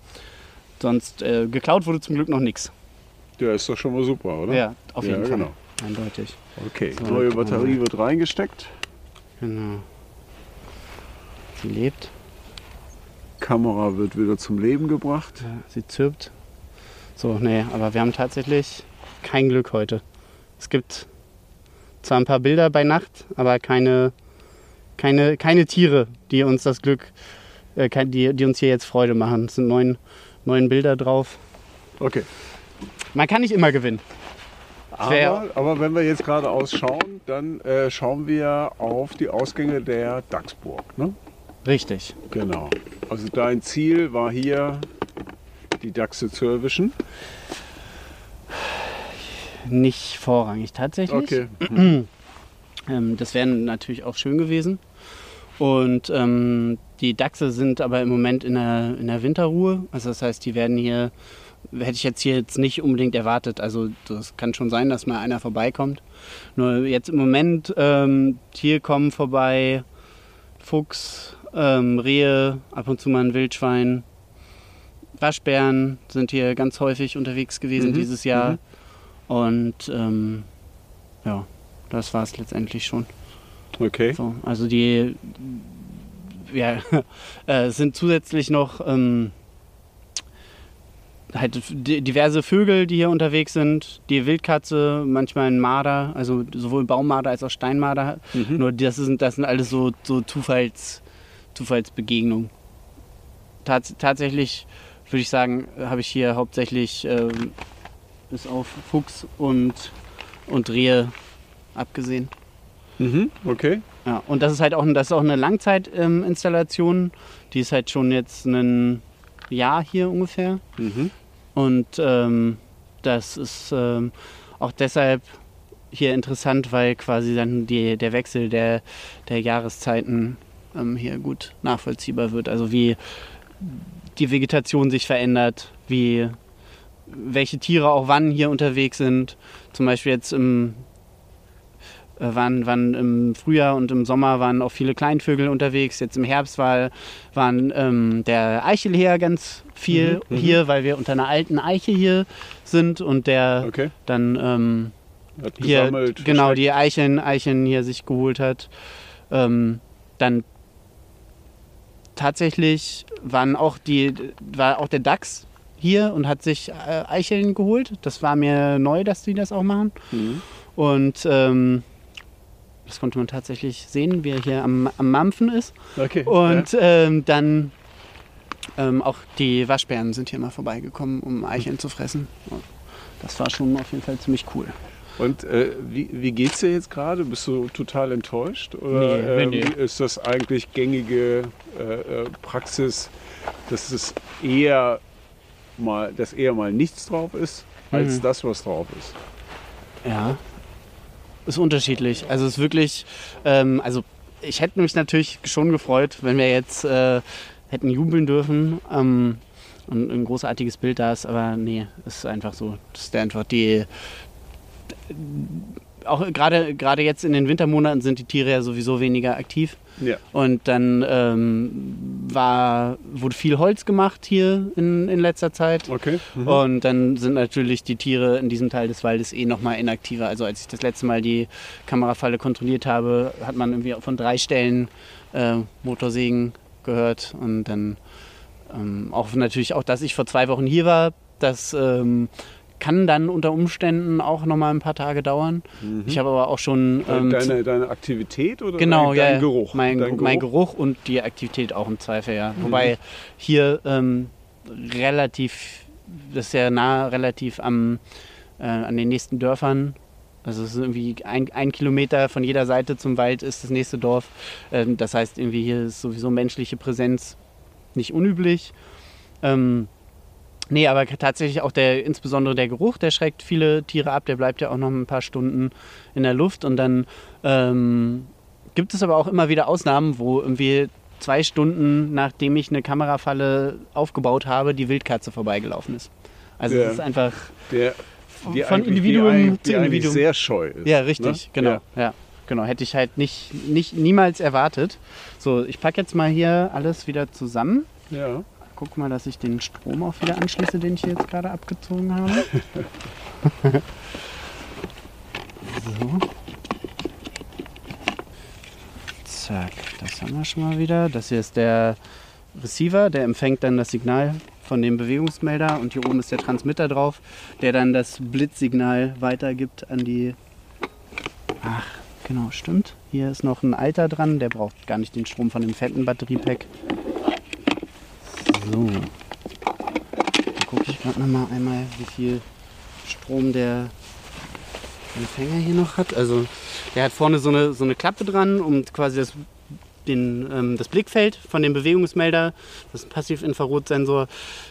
sonst äh, geklaut wurde zum Glück noch nichts. Ja, ist doch schon mal super, oder? Ja, auf jeden Ja, Fall. genau. Eindeutig. Okay, So, neue Batterie wird reingesteckt, Genau. Sie lebt, Kamera wird wieder zum Leben gebracht. sie zirpt. So, nee, aber wir haben tatsächlich kein Glück heute. Es gibt zwar ein paar Bilder bei Nacht, aber keine, keine, keine Tiere, die uns das Glück äh, die, die uns hier jetzt Freude machen. Es sind neun, neun Bilder drauf. Okay. Man kann nicht immer gewinnen. Aber, aber wenn wir jetzt gerade ausschauen, dann äh, schauen wir auf die Ausgänge der Dachsburg. Ne? Richtig. Genau. Also dein Ziel war hier, die Dachse zu erwischen. Nicht vorrangig tatsächlich. Okay. Ähm, das wäre natürlich auch schön gewesen. Und ähm, die Dachse sind aber im Moment in der, in der Winterruhe. Also das heißt, die werden hier, hätte ich jetzt hier jetzt nicht unbedingt erwartet. Also das kann schon sein, dass mal einer vorbeikommt. Nur jetzt im Moment, ähm, hier kommen vorbei Fuchs, ähm, Rehe, ab und zu mal ein Wildschwein. Waschbären sind hier ganz häufig unterwegs gewesen Mhm, dieses Jahr. mhm. Und ähm, ja, das war es letztendlich schon. Okay. So, also die ja, äh, es sind zusätzlich noch ähm, halt di- diverse Vögel, die hier unterwegs sind. Die Wildkatze, manchmal ein Marder, also sowohl Baummarder als auch Steinmarder. Mhm. Nur das sind, das sind alles so, so Zufalls, Zufallsbegegnungen. Tats tatsächlich würde ich sagen, habe ich hier hauptsächlich ähm, bis auf Fuchs und, und Rehe abgesehen. Mhm. Okay. Ja, und das ist halt auch, das ist auch eine Langzeitinstallation. die ist halt schon jetzt ein Jahr hier ungefähr. Mhm. Und ähm, das ist ähm, auch deshalb hier interessant, weil quasi dann die, der Wechsel der, der Jahreszeiten ähm, hier gut nachvollziehbar wird. Also wie die Vegetation sich verändert, wie welche Tiere auch wann hier unterwegs sind. Zum Beispiel jetzt im äh, waren, waren im Frühjahr und im Sommer waren auch viele Kleinvögel unterwegs. Jetzt im Herbst war, waren ähm, der Eichelheer ganz viel Mhm, mhm. hier, weil wir unter einer alten Eiche hier sind und der Okay. dann ähm, hier gesammelt. genau die Eicheln, Eicheln hier sich geholt hat. Ähm, dann tatsächlich waren auch die, war auch der Dachs hier und hat sich äh, Eicheln geholt. Das war mir neu, dass die das auch machen. Mhm. Und ähm, das konnte man tatsächlich sehen, wie er hier am, am Mampfen ist. Okay. Und ähm, dann ähm, auch die Waschbären sind hier mal vorbeigekommen, um Eicheln zu fressen. Das war schon auf jeden Fall ziemlich cool. Und äh, wie, wie geht's dir jetzt gerade? Bist du total enttäuscht? Oder Nee, ähm, nee. ist das eigentlich gängige äh, äh, Praxis, dass es eher mal, dass eher mal nichts drauf ist, als Mhm. das, was drauf ist? Ja. Ist unterschiedlich. Also es ist wirklich, ähm, also ich hätte mich natürlich schon gefreut, wenn wir jetzt äh, hätten jubeln dürfen ähm, und ein großartiges Bild da ist, aber nee, es ist einfach so. Das ist einfach die. Auch gerade gerade jetzt in den Wintermonaten sind die Tiere ja sowieso weniger aktiv. Ja. Und dann ähm, war, wurde viel Holz gemacht hier in, in letzter Zeit. Okay. Mhm. Und dann sind natürlich die Tiere in diesem Teil des Waldes eh nochmal inaktiver. Also als ich das letzte Mal die Kamerafalle kontrolliert habe, hat man irgendwie von drei Stellen äh, Motorsägen gehört. Und dann ähm, auch natürlich auch, dass ich vor zwei Wochen hier war, das ähm, kann dann unter Umständen auch nochmal ein paar Tage dauern. Mhm. Ich habe aber auch schon... Äh, ähm, deine, deine Aktivität oder Genau, dein, ja. dein ja. Geruch? Mein, dein mein Geruch und die Aktivität auch im Zweifel, ja. Wobei hier ähm, relativ, das ist ja nah relativ am, äh, an den nächsten Dörfern. Also es ist irgendwie ein, ein Kilometer von jeder Seite zum Wald ist das nächste Dorf. Ähm, das heißt, irgendwie hier ist sowieso menschliche Präsenz nicht unüblich. Ähm, nee, aber tatsächlich auch der, insbesondere der Geruch, der schreckt viele Tiere ab. Der bleibt ja auch noch ein paar Stunden in der Luft und dann ähm, gibt es aber auch immer wieder Ausnahmen, wo irgendwie zwei Stunden nachdem ich eine Kamerafalle aufgebaut habe, die Wildkatze vorbeigelaufen ist. Also es ist einfach Der, die von Individuum die, zu Individuum. sehr scheu ist. ja richtig, ne? genau, Ja. ja. genau, hätte ich halt nicht, nicht niemals erwartet. So, ich packe jetzt mal hier alles wieder zusammen. Ja. Guck mal, dass ich den Strom auch wieder anschließe, den ich hier jetzt gerade abgezogen habe. so. Zack, das haben wir schon mal wieder. Das hier ist der Receiver, der empfängt dann das Signal von dem Bewegungsmelder und hier oben ist der Transmitter drauf, der dann das Blitzsignal weitergibt an die. Ach, genau, stimmt. Hier ist noch ein alter dran, der braucht gar nicht den Strom von dem fetten Batteriepack. So. Dann gucke ich gerade nochmal einmal, wie viel Strom der Empfänger hier noch hat. Also der hat vorne so eine, so eine Klappe dran, um quasi das, den, ähm, das Blickfeld von dem Bewegungsmelder, das ist ein Passiv-Infrarotsensor,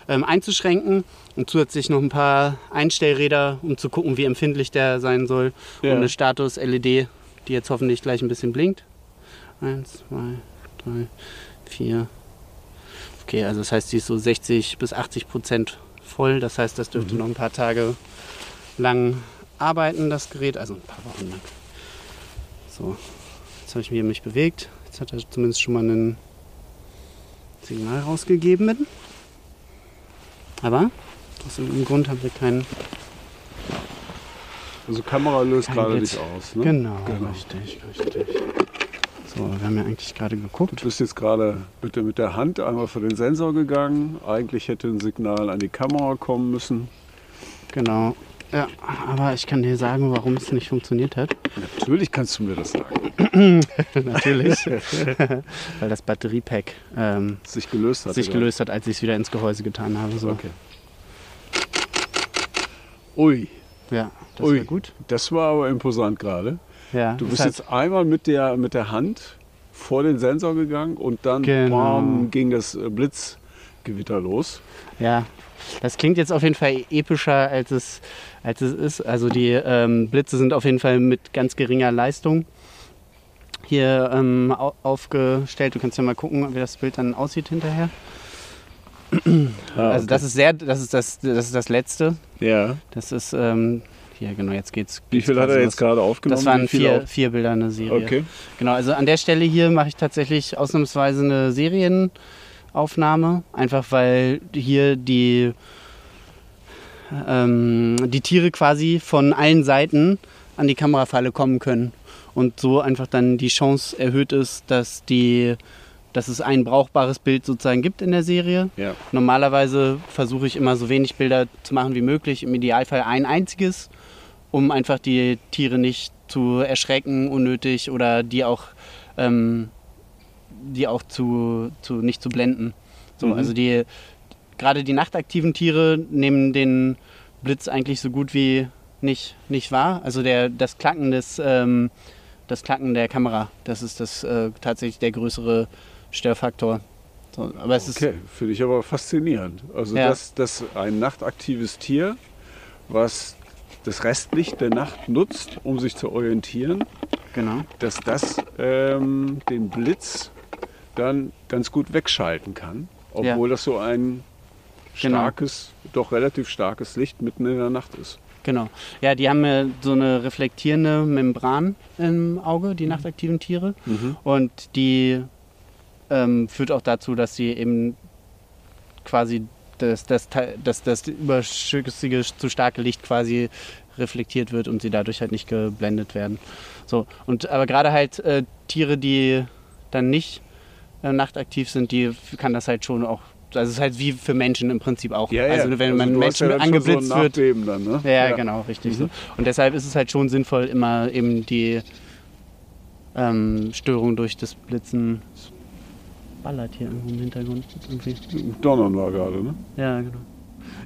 ähm, einzuschränken und zusätzlich noch ein paar Einstellräder, um zu gucken, wie empfindlich der sein soll. Ja. Und eine Status-LED, die jetzt hoffentlich gleich ein bisschen blinkt. Eins, zwei, drei, vier. Okay, also das heißt, die ist so 60 bis 80 Prozent voll. Das heißt, das dürfte noch ein paar Tage lang arbeiten, das Gerät. Also ein paar Wochen lang. So, jetzt habe ich mich mich bewegt. Jetzt hat er zumindest schon mal ein Signal rausgegeben. Aber aus irgendeinem Grund haben wir keinen. Also Kamera löst Kein gerade Blitz. nicht aus. Ne? Genau, Genau. richtig, richtig. So, wir haben ja eigentlich gerade geguckt. Du bist jetzt gerade mit der, mit der Hand einmal vor den Sensor gegangen. Eigentlich hätte ein Signal an die Kamera kommen müssen. Genau. Ja, aber ich kann dir sagen, warum es nicht funktioniert hat. Natürlich kannst du mir das sagen. Natürlich. Weil das Batteriepack ähm, Sich gelöst hat. sich oder? gelöst hat, als ich es wieder ins Gehäuse getan habe. So. Okay. Ui, Ja, das Ui. war gut. das war aber imposant gerade. Ja, Du bist jetzt einmal mit der, mit der Hand vor den Sensor gegangen und dann Genau. bam, ging das äh, Blitzgewitter los. Ja, das klingt jetzt auf jeden Fall epischer, als es, als es ist. Also die ähm, Blitze sind auf jeden Fall mit ganz geringer Leistung hier ähm, au aufgestellt. Du kannst ja mal gucken, wie das Bild dann aussieht hinterher. Also das ist sehr, das ist das, das ist das letzte. Ja. Das ist ähm, hier genau. Jetzt geht's. Wie geht's viel hat er jetzt gerade aufgenommen? Das waren Wie vier, vier Bilder eine Serie. Okay. Genau, also an der Stelle hier mache ich tatsächlich ausnahmsweise eine Serienaufnahme, einfach weil hier die, ähm, die Tiere quasi von allen Seiten an die Kamerafalle kommen können und so einfach dann die Chance erhöht ist, dass die dass es ein brauchbares Bild sozusagen gibt in der Serie. Ja. Normalerweise versuche ich immer so wenig Bilder zu machen wie möglich, im Idealfall ein einziges, um einfach die Tiere nicht zu erschrecken unnötig oder die auch, ähm, die auch zu, zu nicht zu blenden. So, Mhm. Also die gerade die nachtaktiven Tiere nehmen den Blitz eigentlich so gut wie nicht, nicht wahr. Also der, das Klacken des ähm, das Klacken der Kamera, das ist das äh, tatsächlich der größere Störfaktor. So, aber es ist Okay, finde ich aber faszinierend. Also, Ja. dass, dass ein nachtaktives Tier, was das Restlicht der Nacht nutzt, um sich zu orientieren, genau. dass das ähm, den Blitz dann ganz gut wegschalten kann, Ja. obwohl das so ein Genau. starkes, doch relativ starkes Licht mitten in der Nacht ist. Genau. Ja, die haben ja so eine reflektierende Membran im Auge, die nachtaktiven Tiere. Und die ähm, führt auch dazu, dass sie eben quasi das, das, Teil- das, überschüssige zu starke Licht quasi reflektiert wird und sie dadurch halt nicht geblendet werden. So, und aber gerade halt äh, Tiere, die dann nicht äh, nachtaktiv sind, die kann das halt schon auch. Also es ist halt wie für Menschen im Prinzip auch. also wenn man du hast Menschen ja angeblitzt so wird, dann, ne? ja, genau, richtig Mhm. so. Und deshalb ist es halt schon sinnvoll, immer eben die ähm, Störung durch das Blitzen. Ballert hier irgendwo im Hintergrund. Irgendwie. Donnern war gerade, ne? Ja, genau.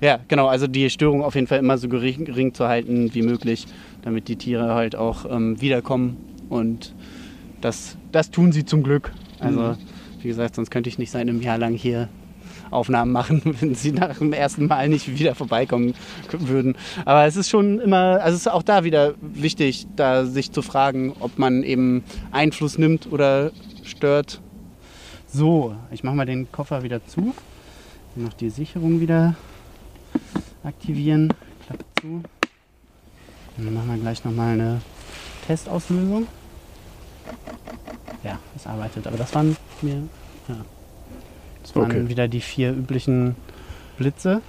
Ja, genau, also die Störung auf jeden Fall immer so gering, gering zu halten wie möglich, damit die Tiere halt auch ähm, wiederkommen. Und das, das tun sie zum Glück. Also, Mhm. wie gesagt, sonst könnte ich nicht seit einem Jahr lang hier Aufnahmen machen, wenn sie nach dem ersten Mal nicht wieder vorbeikommen würden. Aber es ist schon immer, also es ist auch da wieder wichtig, da sich zu fragen, ob man eben Einfluss nimmt oder stört. So, ich mache mal den Koffer wieder zu. Noch die Sicherung wieder aktivieren. Klappt zu. Und dann machen wir gleich nochmal eine Testauslösung. Ja, es arbeitet. Aber das waren mir. Ja. Das waren Okay. wieder die vier üblichen Blitze.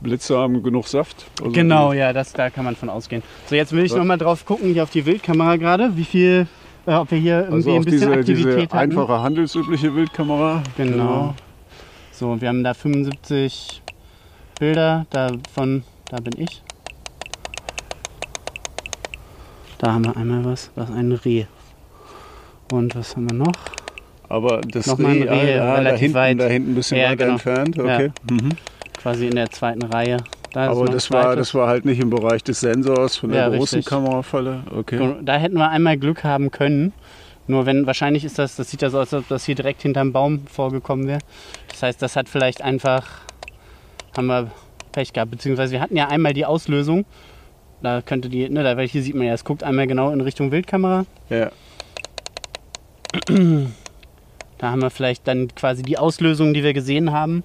Blitze haben genug Saft. Also genau, ja, das, da kann man von ausgehen. So, jetzt will ich nochmal drauf gucken, hier auf die Wildkamera gerade, wie viel, äh, ob wir hier irgendwie Also ein bisschen diese, Aktivität diese hatten. einfache handelsübliche Bildkamera. Genau. So, wir haben da 75 Bilder, davon, da bin ich. Da haben wir einmal was, was ein Reh. Und was haben wir noch? Aber das Nochmal ein Reh, ah, da, relativ hinten, weit. da hinten ein bisschen Ja, weiter genau. entfernt. Okay. Mhm. quasi in der zweiten Reihe. Da Aber das war, das war halt nicht im Bereich des Sensors von der Ja, großen richtig. Kamerafalle. Okay. Da hätten wir einmal Glück haben können. Nur wenn, wahrscheinlich ist das, das sieht ja so aus, als ob das hier direkt hinterm Baum vorgekommen wäre. Das heißt, das hat vielleicht einfach, haben wir Pech gehabt. Beziehungsweise wir hatten ja einmal die Auslösung. Da könnte die, ne, da, weil hier sieht man ja, es guckt einmal genau in Richtung Wildkamera. Ja. Da haben wir vielleicht dann quasi die Auslösung, die wir gesehen haben,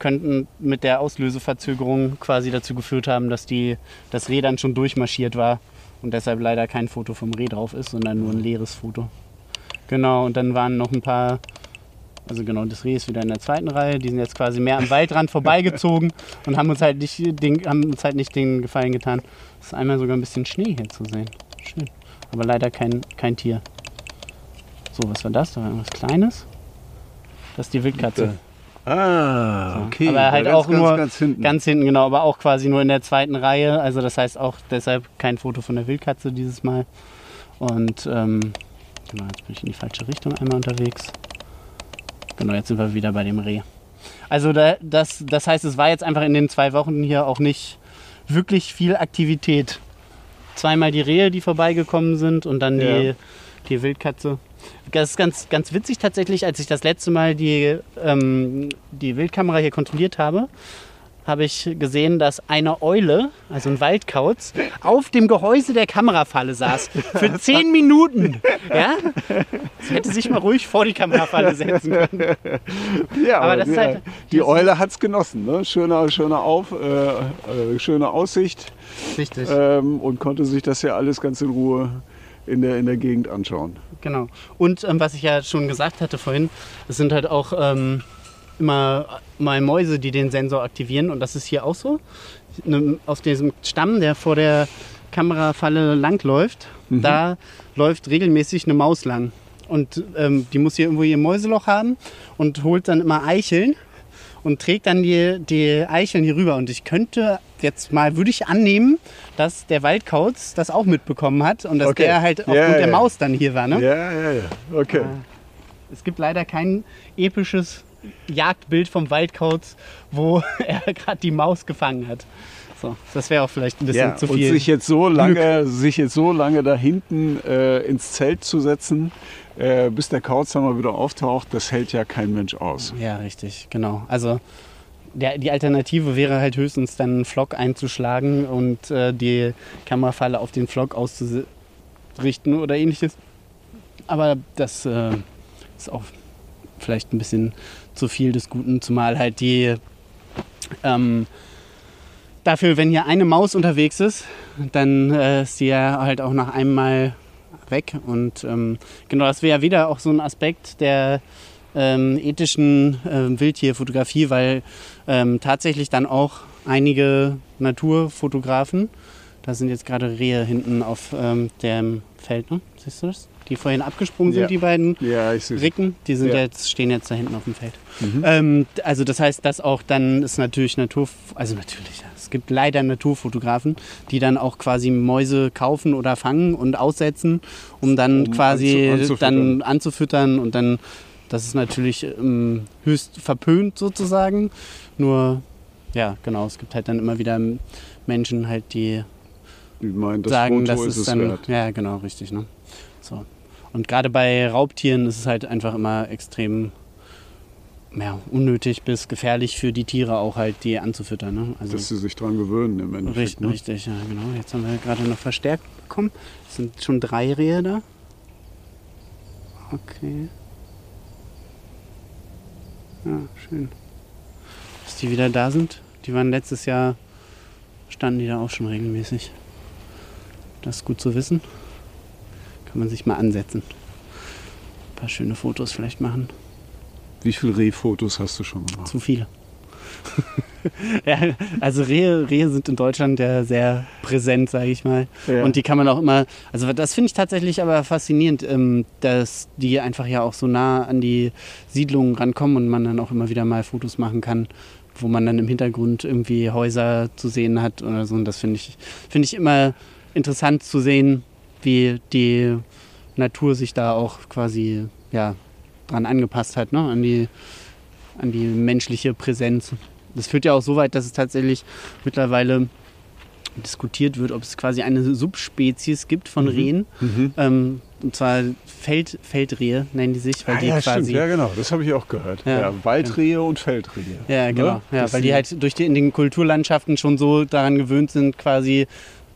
könnten mit der Auslöseverzögerung quasi dazu geführt haben, dass die, das Reh dann schon durchmarschiert war und deshalb leider kein Foto vom Reh drauf ist, sondern nur ein leeres Foto. Genau, und dann waren noch ein paar, also genau, das Reh ist wieder in der zweiten Reihe, die sind jetzt quasi mehr am Waldrand vorbeigezogen und haben uns halt nicht den, haben uns halt nicht den Gefallen getan. Es ist einmal sogar ein bisschen Schnee hier zu sehen. Schön. Aber leider kein, kein Tier. So, was war das? Da war irgendwas Kleines. Das ist die Wildkatze. Ah, okay. Aber halt Ja, ganz, auch nur ganz, ganz hinten. Ganz hinten, genau, aber auch quasi nur in der zweiten Reihe. Also das heißt auch deshalb kein Foto von der Wildkatze dieses Mal. Und ähm, genau, jetzt bin ich in die falsche Richtung einmal unterwegs. Genau, jetzt sind wir wieder bei dem Reh. Also da, das, das heißt, es war jetzt einfach in den zwei Wochen hier auch nicht wirklich viel Aktivität. Zweimal die Rehe, die vorbeigekommen sind und dann Ja. die, die Wildkatze. Das ist ganz, ganz witzig tatsächlich, als ich das letzte Mal die, ähm, die Wildkamera hier kontrolliert habe, habe ich gesehen, dass eine Eule, also ein Waldkauz, auf dem Gehäuse der Kamerafalle saß. Für zehn Minuten. Ja? Sie hätte sich mal ruhig vor die Kamerafalle setzen können. Ja, aber das die, ist halt- die Eule hat es genossen. Ne? Schöne, schöne, Auf, äh, äh, schöne Aussicht Richtig. ähm, und konnte sich das ja alles ganz in Ruhe in der, in der Gegend anschauen. Genau. Und ähm, was ich ja schon gesagt hatte vorhin, es sind halt auch ähm, immer mal Mäuse, die den Sensor aktivieren. Und das ist hier auch so. Ne, Auf diesem Stamm, der vor der Kamerafalle langläuft, da läuft regelmäßig eine Maus lang. Und ähm, die muss hier irgendwo ihr Mäuseloch haben und holt dann immer Eicheln und trägt dann die, die Eicheln hier rüber. Und ich könnte jetzt mal, würde ich annehmen, dass der Waldkauz das auch mitbekommen hat und dass Okay. der halt aufgrund der ja. Maus dann hier war. Ne? Ja, ja, ja. Okay. Es gibt leider kein episches Jagdbild vom Waldkauz, wo er gerade die Maus gefangen hat. So, das wäre auch vielleicht ein bisschen Ja, zu und viel. sich jetzt so lange, sich jetzt so lange da hinten äh, ins Zelt zu setzen, äh, bis der Kauzhammer wieder auftaucht, das hält ja kein Mensch aus. Ja, richtig, genau. Also der, die Alternative wäre halt höchstens dann einen Flock einzuschlagen und äh, die Kamerafalle auf den Flock auszurichten oder ähnliches. Aber das äh, ist auch vielleicht ein bisschen zu viel des Guten, zumal halt die ähm, dafür, wenn hier eine Maus unterwegs ist, dann äh, ist sie ja halt auch nach einem Mal weg. Und ähm, genau, das wäre ja wieder auch so ein Aspekt der ähm, ethischen ähm, Wildtierfotografie, weil ähm, tatsächlich dann auch einige Naturfotografen, da sind jetzt gerade Rehe hinten auf ähm, dem Feld, ne? siehst du das? Die vorhin abgesprungen sind, Ja. die beiden Ja, Ricken, die sind Ja. jetzt, stehen jetzt da hinten auf dem Feld. Mhm. Ähm, also das heißt, dass auch dann ist natürlich Natur, also natürlich, es gibt leider Naturfotografen, die dann auch quasi Mäuse kaufen oder fangen und aussetzen, um dann Um quasi anzu- anzufüttern. dann anzufüttern und dann, das ist natürlich ähm, höchst verpönt sozusagen. Nur, ja, genau, es gibt halt dann immer wieder Menschen halt, die Ich meine, das sagen, Foto das ist ist es dann, wert. ja genau, richtig. Ne? So. Und gerade bei Raubtieren ist es halt einfach immer extrem ja, unnötig bis gefährlich für die Tiere auch halt, die anzufüttern. Ne? Also Dass sie sich dran gewöhnen im Endeffekt. richtig, ne? richtig, ja genau. Jetzt haben wir gerade noch verstärkt bekommen. Es sind schon drei Rehe da. Okay. Ja, schön. Dass die wieder da sind. Die waren letztes Jahr, standen die da auch schon regelmäßig. Das ist gut zu wissen. Kann man sich mal ansetzen. Ein paar schöne Fotos vielleicht machen. Wie viele Rehfotos hast du schon gemacht? Zu viele. ja, also Rehe, Rehe sind in Deutschland ja sehr präsent, sage ich mal. Ja. Und die kann man auch immer, also das finde ich tatsächlich aber faszinierend, ähm, dass die einfach ja auch so nah an die Siedlungen rankommen und man dann auch immer wieder mal Fotos machen kann, wo man dann im Hintergrund irgendwie Häuser zu sehen hat oder so. Und das finde ich, finde ich immer interessant zu sehen, wie die Natur sich da auch quasi ja, dran angepasst hat, ne? an, die, an die menschliche Präsenz. Das führt ja auch so weit, dass es tatsächlich mittlerweile diskutiert wird, ob es quasi eine Subspezies gibt von Rehen. Mhm. Ähm, und zwar Feld, Feldrehe nennen die sich, weil Ah, die ja, quasi. stimmt. Ja, genau. Das habe ich auch gehört. Ja, Ja, Waldrehe und Feldrehe. Ja, genau. Ne? Ja, weil die halt durch die, in den Kulturlandschaften schon so daran gewöhnt sind, quasi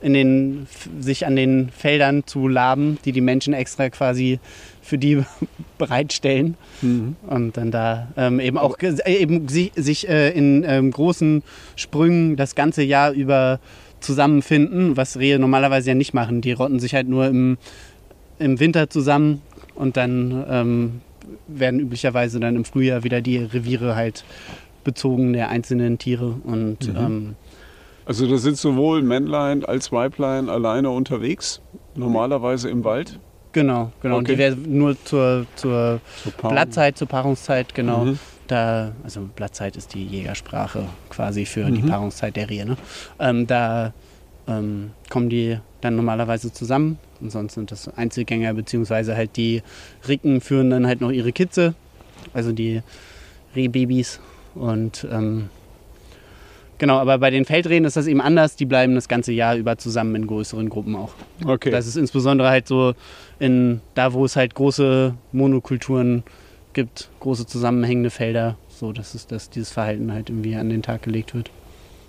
in den, sich an den Feldern zu laben, die die Menschen extra quasi für die bereitstellen. Mhm. Und dann da ähm, eben auch äh, eben sich, sich äh, in ähm, großen Sprüngen das ganze Jahr über zusammenfinden, was Rehe normalerweise ja nicht machen. Die rotten sich halt nur im, im Winter zusammen und dann ähm, werden üblicherweise dann im Frühjahr wieder die Reviere halt bezogen der einzelnen Tiere. Und Mhm. ähm, Also da sind sowohl Männlein als Weiblein alleine unterwegs, normalerweise im Wald. Genau, genau. Und Okay. die werden nur zur, zur Zur. Blattzeit, zur Paarungszeit, genau. Mhm. Da, also Blattzeit ist die Jägersprache quasi für die Mhm. Paarungszeit der Rehe. Ne? Ähm, da ähm, kommen die dann normalerweise zusammen und sonst sind das Einzelgänger, beziehungsweise halt die Ricken führen dann halt noch ihre Kitze, also die Rehbabys. Und ähm, genau, aber bei den Feldrehen ist das eben anders. Die bleiben das ganze Jahr über zusammen in größeren Gruppen auch. Okay. Das ist insbesondere halt so in da, wo es halt große Monokulturen gibt, große zusammenhängende Felder, so dass es, dass dieses Verhalten halt irgendwie an den Tag gelegt wird.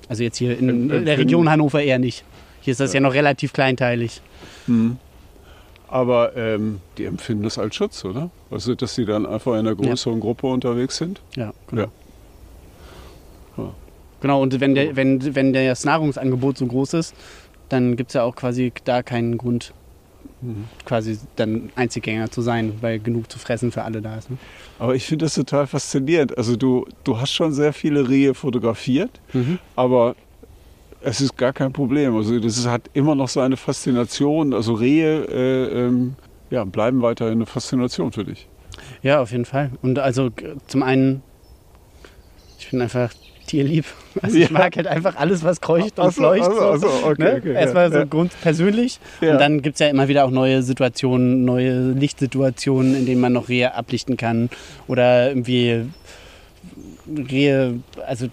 Also jetzt hier in, in der empfinden- Region Hannover eher nicht. Hier ist das ja, noch relativ kleinteilig. Mhm. Aber ähm, die empfinden das als Schutz, oder? Also, dass sie dann einfach in einer größeren Gruppe unterwegs sind. Ja, genau. Ja. Ja. Genau, und wenn, der, wenn, wenn das Nahrungsangebot so groß ist, dann gibt es ja auch quasi da keinen Grund, Mhm. quasi dann Einzelgänger zu sein, weil genug zu fressen für alle da ist. Ne? Aber ich finde das total faszinierend. Also du, du hast schon sehr viele Rehe fotografiert, aber es ist gar kein Problem. Also das ist, hat immer noch seine Faszination. Also Rehe äh, ähm, ja, bleiben weiterhin eine Faszination für dich. Ja, auf jeden Fall. Und also g- zum einen, ich bin einfach tierlieb. Also ich Ja. mag halt einfach alles, was kreucht und Ach so, fleucht. ach so, so. ach so, okay, ne? okay, Erstmal ja, so ja. grund persönlich. Ja. Und dann gibt es ja immer wieder auch neue Situationen, neue Lichtsituationen, in denen man noch Rehe ablichten kann. Oder irgendwie Rehe, also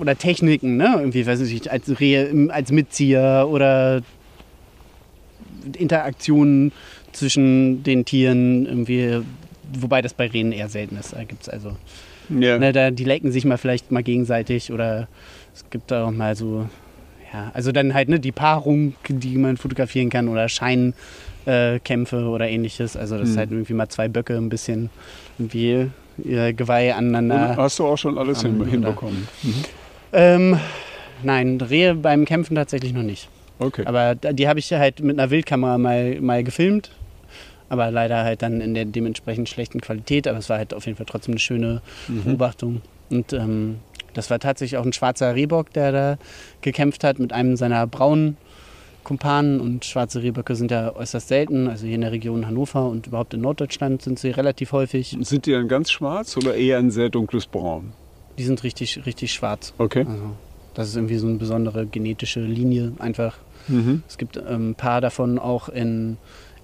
oder Techniken, ne? Irgendwie, weiß ich nicht, als Rehe als Mitzieher oder Interaktionen zwischen den Tieren irgendwie, wobei das bei Rehen eher selten ist. Da gibt es also, Ja. ne, da, die lecken sich mal vielleicht mal gegenseitig oder es gibt da auch mal so, ja, also dann halt ne, die Paarung, die man fotografieren kann oder Scheinkämpfe äh, oder ähnliches. Also das ist Mhm. halt irgendwie mal zwei Böcke ein bisschen irgendwie ihr Geweih aneinander. Und hast du auch schon alles hin, hinbekommen? Mhm. Ähm, nein, Rehe beim Kämpfen tatsächlich noch nicht. Okay. Aber die habe ich halt mit einer Wildkamera mal, mal gefilmt. Aber leider halt dann in der dementsprechend schlechten Qualität. Aber es war halt auf jeden Fall trotzdem eine schöne Mhm. Beobachtung. Und ähm, das war tatsächlich auch ein schwarzer Rehbock, der da gekämpft hat mit einem seiner braunen Kumpanen. Und schwarze Rehböcke sind ja äußerst selten. Also hier in der Region Hannover und überhaupt in Norddeutschland sind sie relativ häufig. Sind die dann ganz schwarz oder eher ein sehr dunkles Braun? Die sind richtig, richtig schwarz. Okay. Also das ist irgendwie so eine besondere genetische Linie einfach. Mhm. Es gibt ähm, ein paar davon auch in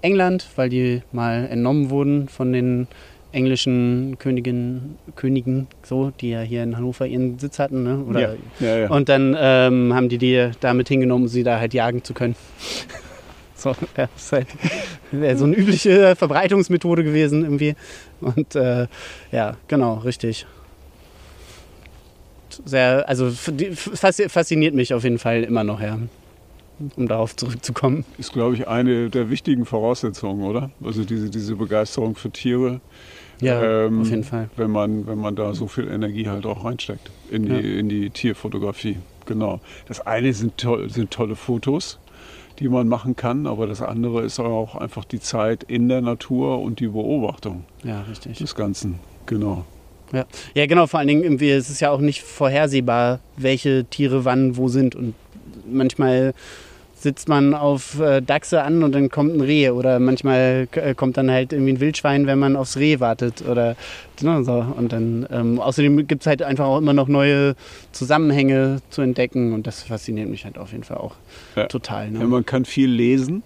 England, weil die mal entnommen wurden von den englischen Königen, Königen, so, die ja hier in Hannover ihren Sitz hatten. Ne? Oder, ja. Ja, ja. Und dann ähm, haben die die damit hingenommen, um sie da halt jagen zu können. So, ja, das ist halt wäre so eine übliche Verbreitungsmethode gewesen irgendwie. Und äh, ja, genau, richtig. Sehr, also fasziniert mich auf jeden Fall immer noch, ja. Um darauf zurückzukommen. Ist, glaube ich, eine der wichtigen Voraussetzungen, oder? Also diese, diese Begeisterung für Tiere. Ja, Ähm, auf jeden Fall. Wenn man, wenn man da so viel Energie halt auch reinsteckt in die, Ja. in die Tierfotografie. Genau. Das eine sind, toll, sind tolle Fotos, die man machen kann, aber das andere ist auch einfach die Zeit in der Natur und die Beobachtung Ja, richtig. des Ganzen. Genau. Ja, genau, vor allen Dingen irgendwie, es ist ja auch nicht vorhersehbar, welche Tiere wann wo sind. Und manchmal sitzt man auf äh, Dachse an und dann kommt ein Reh oder manchmal äh, kommt dann halt irgendwie ein Wildschwein, wenn man aufs Reh wartet oder ne, so. Und dann ähm, außerdem gibt es halt einfach auch immer noch neue Zusammenhänge zu entdecken und das fasziniert mich halt auf jeden Fall auch Ja. total. Ja, Ne? man kann viel lesen,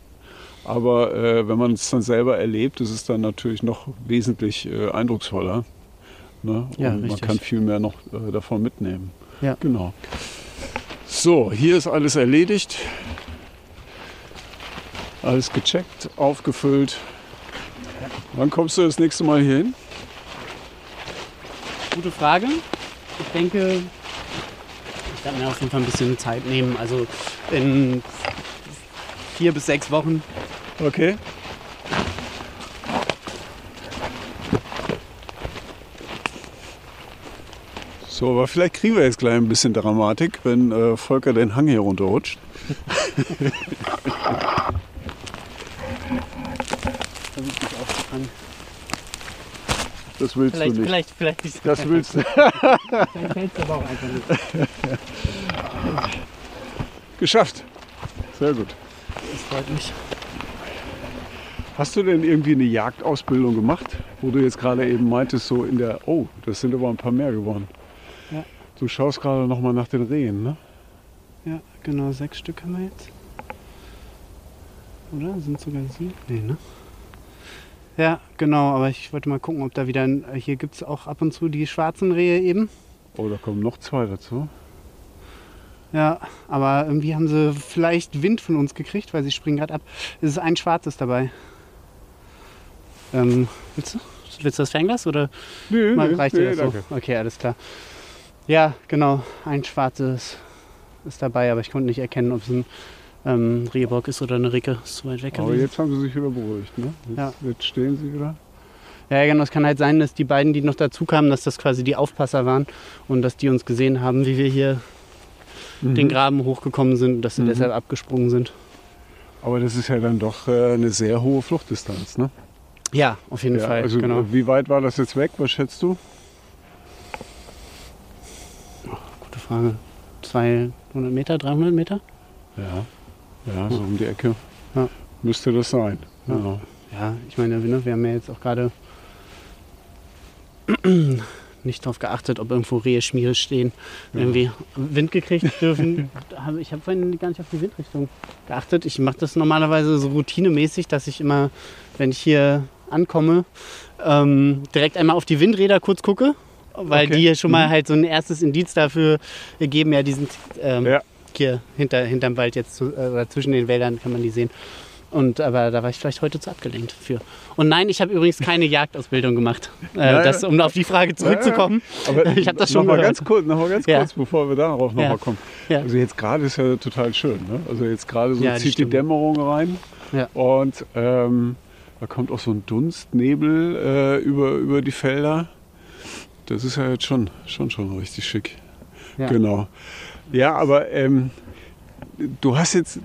Aber äh, wenn man es dann selber erlebt, ist es dann natürlich noch wesentlich äh, eindrucksvoller. Ne? Ja, man kann viel mehr noch äh, davon mitnehmen. Ja. Genau. So, hier ist alles erledigt. Alles gecheckt, aufgefüllt. Wann kommst du das nächste Mal hier hin? Gute Frage. Ich denke, ich werde mir auf jeden Fall ein bisschen Zeit nehmen. Also in vier bis sechs Wochen. Okay. So, aber vielleicht kriegen wir jetzt gleich ein bisschen Dramatik, wenn äh, Volker den Hang hier runterrutscht. Versuche mich aufzufangen. Das willst Vielleicht, du nicht. vielleicht, vielleicht nicht. Das willst du. Vielleicht fällt es aber auch einfach nicht. Geschafft. Sehr gut. Das freut mich. Hast du denn irgendwie eine Jagdausbildung gemacht, wo du jetzt gerade eben meintest, so in der, oh, das sind aber ein paar mehr geworden. Ja. Du schaust gerade noch mal nach den Rehen, ne? Ja, genau, sechs Stück haben wir jetzt. Oder? Sind sogar sieben? Nee, ne? Ja, genau, aber ich wollte mal gucken, ob da wieder. ein- Hier gibt es auch ab und zu die schwarzen Rehe eben. Oh, da kommen noch zwei dazu. Ja, aber irgendwie haben sie vielleicht Wind von uns gekriegt, weil sie springen gerade ab. Es ist ein schwarzes dabei. Ähm, willst du? Willst du das Fernglas oder Nee, mal, nee, reicht nee, dir das danke. so? Okay, alles klar. Ja, genau, ein schwarzes ist dabei, aber ich konnte nicht erkennen, ob es ein ähm, Rehbock ist oder eine Ricke. Ist weit weg Aber gewesen. jetzt haben sie sich wieder beruhigt, ne? Jetzt, Ja. jetzt stehen sie wieder. Ja, genau. Es kann halt sein, dass die beiden, die noch dazu kamen, dass das quasi die Aufpasser waren und dass die uns gesehen haben, wie wir hier den Mhm. Graben hochgekommen sind und dass sie Mhm. deshalb abgesprungen sind. Aber das ist ja dann doch äh, eine sehr hohe Fluchtdistanz, ne? Ja, auf jeden Ja, Fall. also genau. wie weit war das jetzt weg? Was schätzt du? Gute Frage. 200 Meter, 300 Meter? Ja. Ja, so um die Ecke. Ja. Müsste das sein. Ja. Ja. Ja, ich meine, ne, wir haben ja jetzt auch gerade nicht darauf geachtet, ob irgendwo Rehe Schmiere stehen. Irgendwie Wind gekriegt dürfen. Ich habe vorhin gar nicht auf die Windrichtung geachtet. Ich mache das normalerweise so routinemäßig, dass ich immer, wenn ich hier ankomme, ähm, direkt einmal auf die Windräder kurz gucke. Weil Okay. die ja schon mal Mhm. halt so ein erstes Indiz dafür geben, ja, die sind ähm, Ja. Hier hinter, hinterm Wald jetzt, zu, äh, oder zwischen den Wäldern kann man die sehen. Und aber da war ich vielleicht heute zu abgelenkt für. Und nein, ich habe übrigens keine Jagdausbildung gemacht. Äh, Nein. das, um auf die Frage zurückzukommen. Aber Ich hab das schon noch mal ganz kurz, noch mal ganz Ja. kurz, bevor wir darauf noch Ja. kommen. Ja. Also jetzt gerade ist ja total schön. Ne? Also jetzt gerade so zieht die stimmt. Dämmerung rein und ähm, da kommt auch so ein Dunstnebel äh, über, über die Felder. Das ist ja jetzt schon, schon, schon richtig schick. Genau. Ja, aber ähm, du hast jetzt,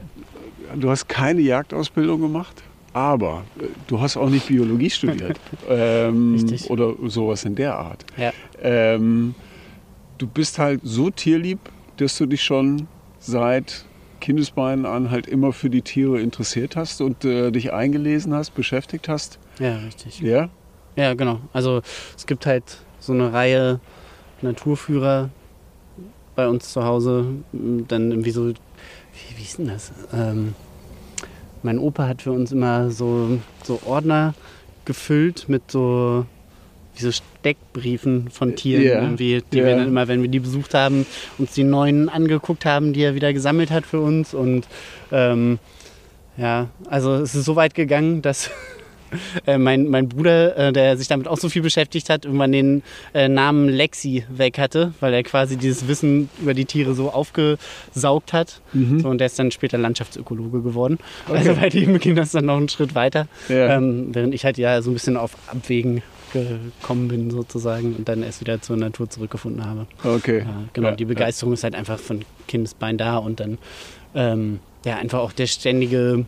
du hast keine Jagdausbildung gemacht, aber äh, du hast auch nicht Biologie studiert ähm, Richtig. oder sowas in der Art. Ja. Ähm, du bist halt so tierlieb, dass du dich schon seit Kindesbeinen an halt immer für die Tiere interessiert hast und äh, dich eingelesen hast, beschäftigt hast. ja, richtig. Ja? Ja, genau. Also es gibt halt so eine Reihe Naturführer bei uns zu Hause. Dann irgendwie so, wie, wie ist denn das? Ähm, mein Opa hat für uns immer so, so Ordner gefüllt mit so wie so Steckbriefen von Tieren, Ja, irgendwie, die ja. wir dann immer, wenn wir die besucht haben, uns die neuen angeguckt haben, die er wieder gesammelt hat für uns. Und ähm, ja, also es ist so weit gegangen, dass äh, mein, mein Bruder, äh, der sich damit auch so viel beschäftigt hat, irgendwann den äh, Namen Lexi weg hatte, weil er quasi dieses Wissen über die Tiere so aufgesaugt hat. So, und der ist dann später Landschaftsökologe geworden. Also bei dem ging das dann noch einen Schritt weiter. Ja. Ähm, während ich halt ja so ein bisschen auf Abwägen gekommen bin sozusagen und dann erst wieder zur Natur zurückgefunden habe. Okay. Ja, genau, Ja, die Begeisterung ist halt einfach von Kindesbein da und dann ähm, ja einfach auch der ständige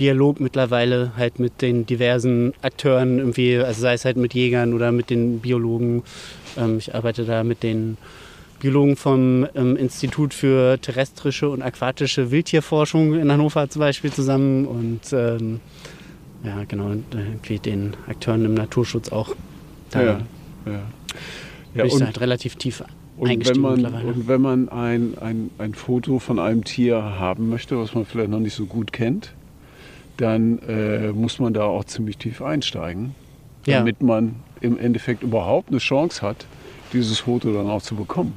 Dialog mittlerweile halt mit den diversen Akteuren irgendwie, also sei es halt mit Jägern oder mit den Biologen. Ähm, ich arbeite da mit den Biologen vom ähm, Institut für terrestrische und aquatische Wildtierforschung in Hannover zum Beispiel zusammen und ähm, ja genau, irgendwie den Akteuren im Naturschutz auch. Da Ja. Ja. bin Ja, ich und, halt relativ tief und wenn man, mittlerweile. und wenn man ein, ein, ein Foto von einem Tier haben möchte, was man vielleicht noch nicht so gut kennt, dann äh, muss man da auch ziemlich tief einsteigen, Ja. damit man im Endeffekt überhaupt eine Chance hat, dieses Foto dann auch zu bekommen.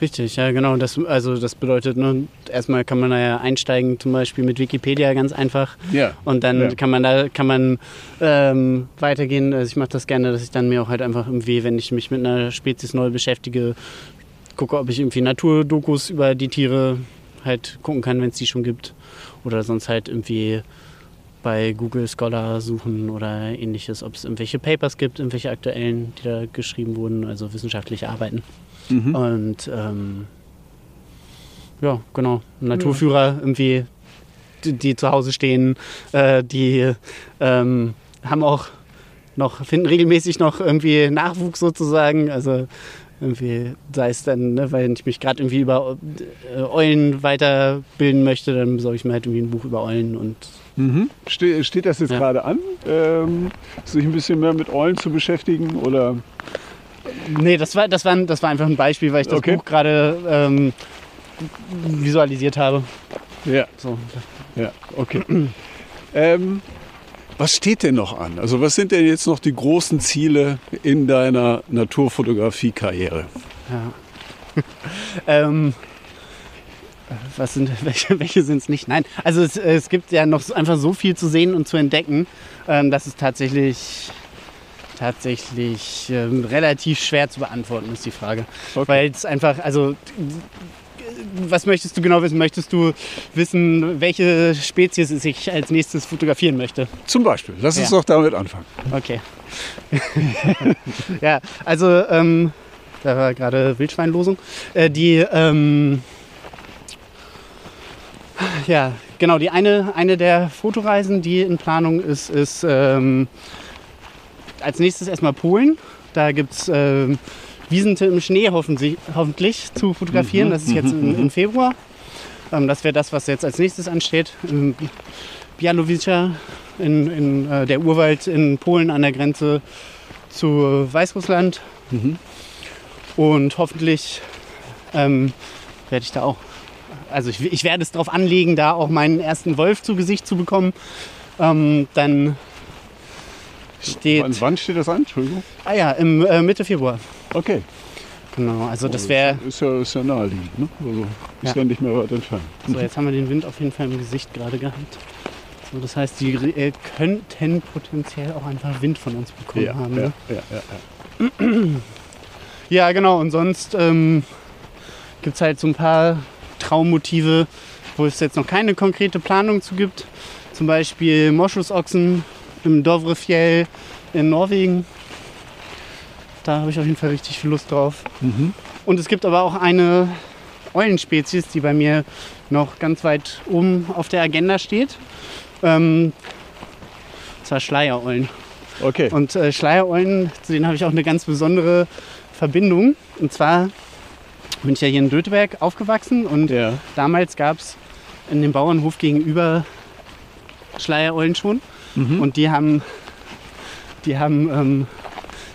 Richtig, ja genau. Das, also das bedeutet, ne, erstmal kann man da ja einsteigen, zum Beispiel mit Wikipedia ganz einfach. Ja. Und dann Ja. kann man da kann man ähm, weitergehen. Also ich mache das gerne, dass ich dann mir auch halt einfach irgendwie, wenn ich mich mit einer Spezies neu beschäftige, gucke, ob ich irgendwie Naturdokus über die Tiere halt gucken kann, wenn es die schon gibt. Oder sonst halt irgendwie bei Google Scholar suchen oder ähnliches, ob es irgendwelche Papers gibt, irgendwelche aktuellen, die da geschrieben wurden, also wissenschaftliche Arbeiten. Mhm. Und ähm, ja, genau. Naturführer irgendwie, die, die zu Hause stehen, äh, die ähm, haben auch noch, finden regelmäßig noch irgendwie Nachwuchs sozusagen. Also irgendwie, sei es dann, ne, weil ich mich gerade irgendwie über äh, Eulen weiterbilden möchte, dann besorge ich mir halt irgendwie ein Buch über Eulen und Mhm. Ste steht das jetzt Ja. gerade an, ähm, sich ein bisschen mehr mit Eulen zu beschäftigen? Oder? Nee, das war, das war, das war einfach ein Beispiel, weil ich das Okay. Buch gerade ähm, visualisiert habe. Ja, So. ja, okay. ähm, was steht denn noch an? Also was sind denn jetzt noch die großen Ziele in deiner Naturfotografie-Karriere? Ja. ähm, was sind, welche, welche sind es nicht? Nein, also es, es gibt ja noch so- einfach so viel zu sehen und zu entdecken, ähm, dass es tatsächlich, tatsächlich ähm, relativ schwer zu beantworten ist, die Frage. Okay. Weil es einfach, also was möchtest du genau wissen? Möchtest du wissen, welche Spezies ich als nächstes fotografieren möchte? Zum Beispiel, lass uns Ja. doch damit anfangen. Okay. ja, also ähm, da war gerade Wildschweinlosung. Äh, die, ähm, ja, genau, die eine, eine der Fotoreisen, die in Planung ist, ist ähm, als nächstes erstmal Polen. Da gibt es ähm, Wiesente im Schnee hoffentlich, hoffentlich zu fotografieren. Das ist jetzt im, Februar. Ähm, das wäre das, was jetzt als nächstes ansteht. Ähm, Bialowice in, in äh, der Urwald in Polen an der Grenze zu Weißrussland. Und hoffentlich ähm, werde ich da auch, also ich, ich werde es darauf anlegen, da auch meinen ersten Wolf zu Gesicht zu bekommen. Ähm, dann steht, Wann, wann steht das an? Entschuldigung. ah ja, im äh, Mitte Februar. Okay. Genau, also das wäre, Ist ja, ist ja naheliegend, ne? Also ist Ja. ja. nicht mehr weit entfernt. so jetzt haben wir den Wind auf jeden Fall im Gesicht gerade gehabt. So, das heißt, die äh, könnten potenziell auch einfach Wind von uns bekommen Ja, haben. ja, Ne? ja, ja, ja. Ja, genau. Und sonst ähm, gibt es halt so ein paar Traummotive, wo es jetzt noch keine konkrete Planung zu gibt. Zum Beispiel Moschusochsen im Dovrefjell in Norwegen. Da habe ich auf jeden Fall richtig viel Lust drauf. Mhm. Und es gibt aber auch eine Eulenspezies, die bei mir noch ganz weit oben auf der Agenda steht. Ähm, und zwar Schleiereulen. Okay. Und äh, Schleiereulen, zu denen habe ich auch eine ganz besondere Verbindung. Und zwar bin ich ja hier in Döteberg aufgewachsen und ja. damals gab es in dem Bauernhof gegenüber Schleiereulen schon. Mhm. Und die haben, die haben ähm,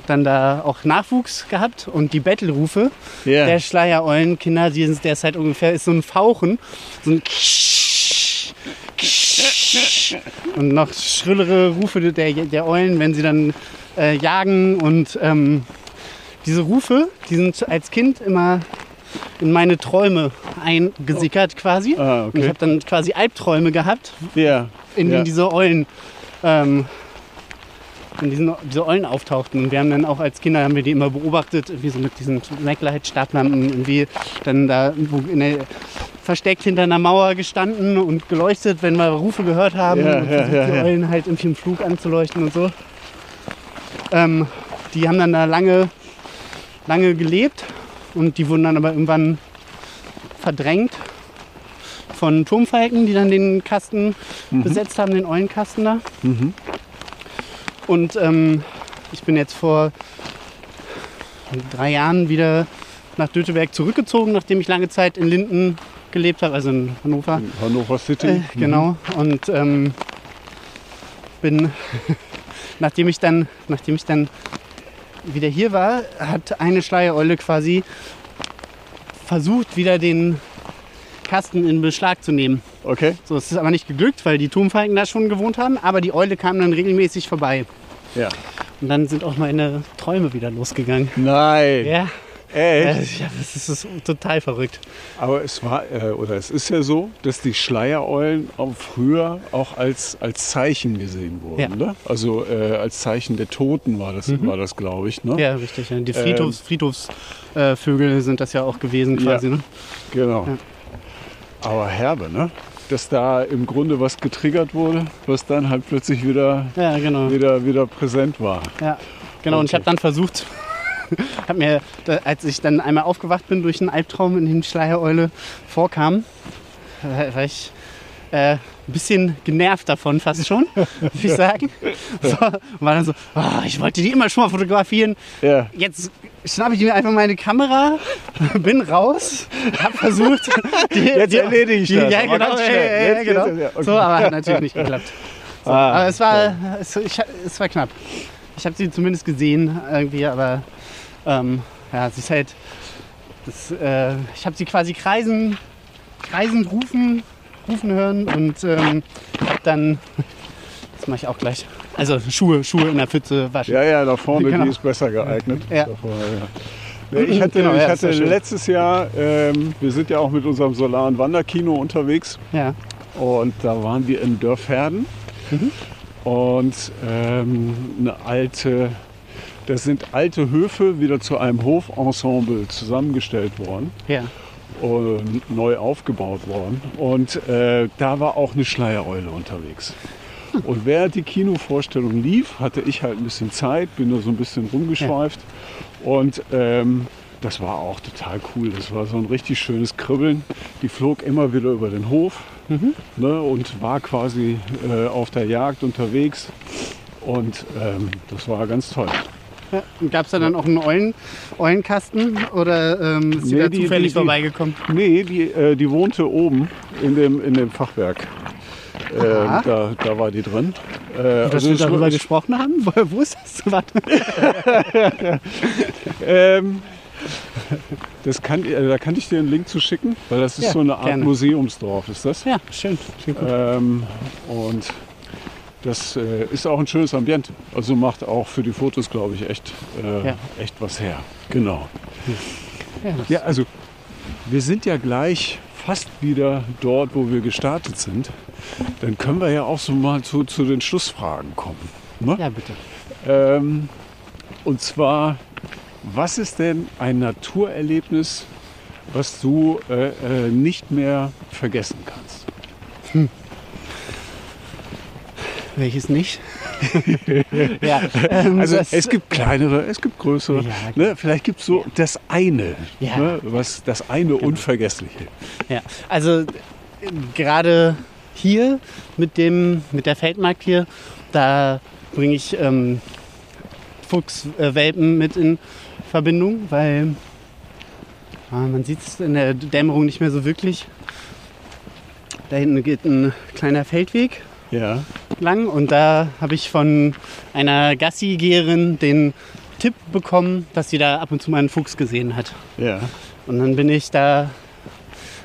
dann da auch Nachwuchs gehabt und die Bettelrufe ja. der Schleiereulenkinder, die sind derzeit ungefähr ist so ein Fauchen, so ein und noch schrillere Rufe der, der Eulen, wenn sie dann äh, jagen und ähm, diese Rufe, die sind als Kind immer in meine Träume eingesickert quasi. ah, Und ich okay. habe dann quasi Albträume gehabt, Ja. in denen diese Eulen, ähm, in diesen, diese Eulen auftauchten. Und wir haben dann auch als Kinder haben wir die immer beobachtet, irgendwie so mit diesen Maglite-Stablampen irgendwie dann da der, versteckt hinter einer Mauer gestanden und geleuchtet, wenn wir Rufe gehört haben. Und ja, ja, die ja. Eulen halt irgendwie im Flug anzuleuchten und so. Ähm, die haben dann da lange, lange gelebt und die wurden dann aber irgendwann verdrängt von Turmfalken, die dann den Kasten besetzt haben, den Eulenkasten da. Mhm. Und ähm, ich bin jetzt vor drei Jahren wieder nach Döteberg zurückgezogen, nachdem ich lange Zeit in Linden gelebt habe, also in Hannover. Hannover City. Äh, genau. Und ähm, bin, nachdem ich dann, nachdem ich dann wieder hier war, hat eine Schleiereule quasi versucht, wieder den Kasten in Beschlag zu nehmen. Okay. So, es ist aber nicht geglückt, weil die Turmfalken da schon gewohnt haben, aber die Eule kam dann regelmäßig vorbei. Ja. Und dann sind auch meine Träume wieder losgegangen. Nein. Ja, Echt? ja das ist, das ist total verrückt. Aber es war, äh, oder es ist ja so, dass die Schleiereulen auch früher auch als, als Zeichen gesehen wurden. Ja. Ne? Also äh, als Zeichen der Toten war das, war das glaube ich. Ne? Ja, richtig. Ja. Die Friedhofs, Friedhofsvögel äh, sind das ja auch gewesen quasi. Ja. Ne? Genau. Aber herbe, ne? Dass da im Grunde was getriggert wurde, was dann halt plötzlich wieder, Ja, genau. wieder, wieder präsent war. Ja, genau. Und ich Okay. habe dann versucht, hab mir, als ich dann einmal aufgewacht bin durch einen Albtraum, in dem Schleiereule vorkam, äh, war ich äh, ein bisschen genervt davon, fast schon, würde ich sagen. So, und war dann so, "Ah, ich wollte die immer schon mal fotografieren. Ja. Jetzt schnappe ich mir einfach meine Kamera, bin raus, habe versucht. Die, Jetzt erledige ich die, das, Ja, genau. ja, ja, ja, Jetzt- genau. jetzt- ja, okay. So, aber hat natürlich nicht geklappt. So, Ah, aber es war, es, ich, es war knapp. Ich habe sie zumindest gesehen irgendwie, aber ähm, ja, sie ist halt. Das, äh, ich habe sie quasi kreisen, kreisend rufen, rufen hören und ähm, hab dann. Das mache ich auch gleich. Also Schuhe, Schuhe in der Pfütze waschen. Ja, ja, da vorne, Genau. die ist besser geeignet. Ja. Da vorne, ja. Ja, Ich hatte, Genau, ja, ich hatte schön. letztes Jahr, ähm, wir sind ja auch mit unserem Solaren Wanderkino unterwegs Ja. und da waren wir in Dörferden Mhm. und ähm, eine alte, das sind alte Höfe wieder zu einem Hofensemble zusammengestellt worden Ja. und neu aufgebaut worden. Und äh, da war auch eine Schleiereule unterwegs. Und während die Kinovorstellung lief, hatte ich halt ein bisschen Zeit, bin da so ein bisschen rumgeschweift. Und ähm, das war auch total cool. Das war so ein richtig schönes Kribbeln. Die flog immer wieder über den Hof ne, und war quasi äh, auf der Jagd unterwegs. Und ähm, das war ganz toll. Ja. Gab es da dann auch einen Eulen, Eulenkasten oder ähm, ist sie Nee, da die- zufällig die- die- vorbeigekommen? Nee, die, äh, die wohnte oben in dem, in dem Fachwerk. Äh, da, da war die drin. Äh, Dass also wir darüber gesprochen haben? Wo, wo ist das? Warte. ähm, das kann, äh, da kann ich dir einen Link zu schicken, weil das ist Ja, so eine Art gerne. Museumsdorf, ist das. Ja, schön. Gut. Ähm, und das äh, ist auch ein schönes Ambiente. Also macht auch für die Fotos, glaube ich, echt, äh, Ja. echt was her. Genau. Ja, Ja, also wir sind ja gleich fast wieder dort, wo wir gestartet sind. Dann können wir ja auch so mal zu, zu den Schlussfragen kommen. Ne? ja, bitte. Ähm, und zwar, was ist denn ein Naturerlebnis, was du äh, äh, nicht mehr vergessen kannst? Welches nicht? ja, ähm, Also es gibt kleinere, es gibt größere. Ja, ne? Vielleicht gibt es so das eine, Ja. Genau. ne? was, das eine Unvergessliche. Ja, also äh, gerade hier mit, dem, mit der Feldmark hier, da bringe ich ähm, Fuchswelpen mit in Verbindung, weil ah, man sieht es in der Dämmerung nicht mehr so wirklich. Da hinten geht ein kleiner Feldweg Ja. lang und da habe ich von einer Gassi-Geherin den Tipp bekommen, dass sie da ab und zu mal einen Fuchs gesehen hat. Ja. Und dann bin ich da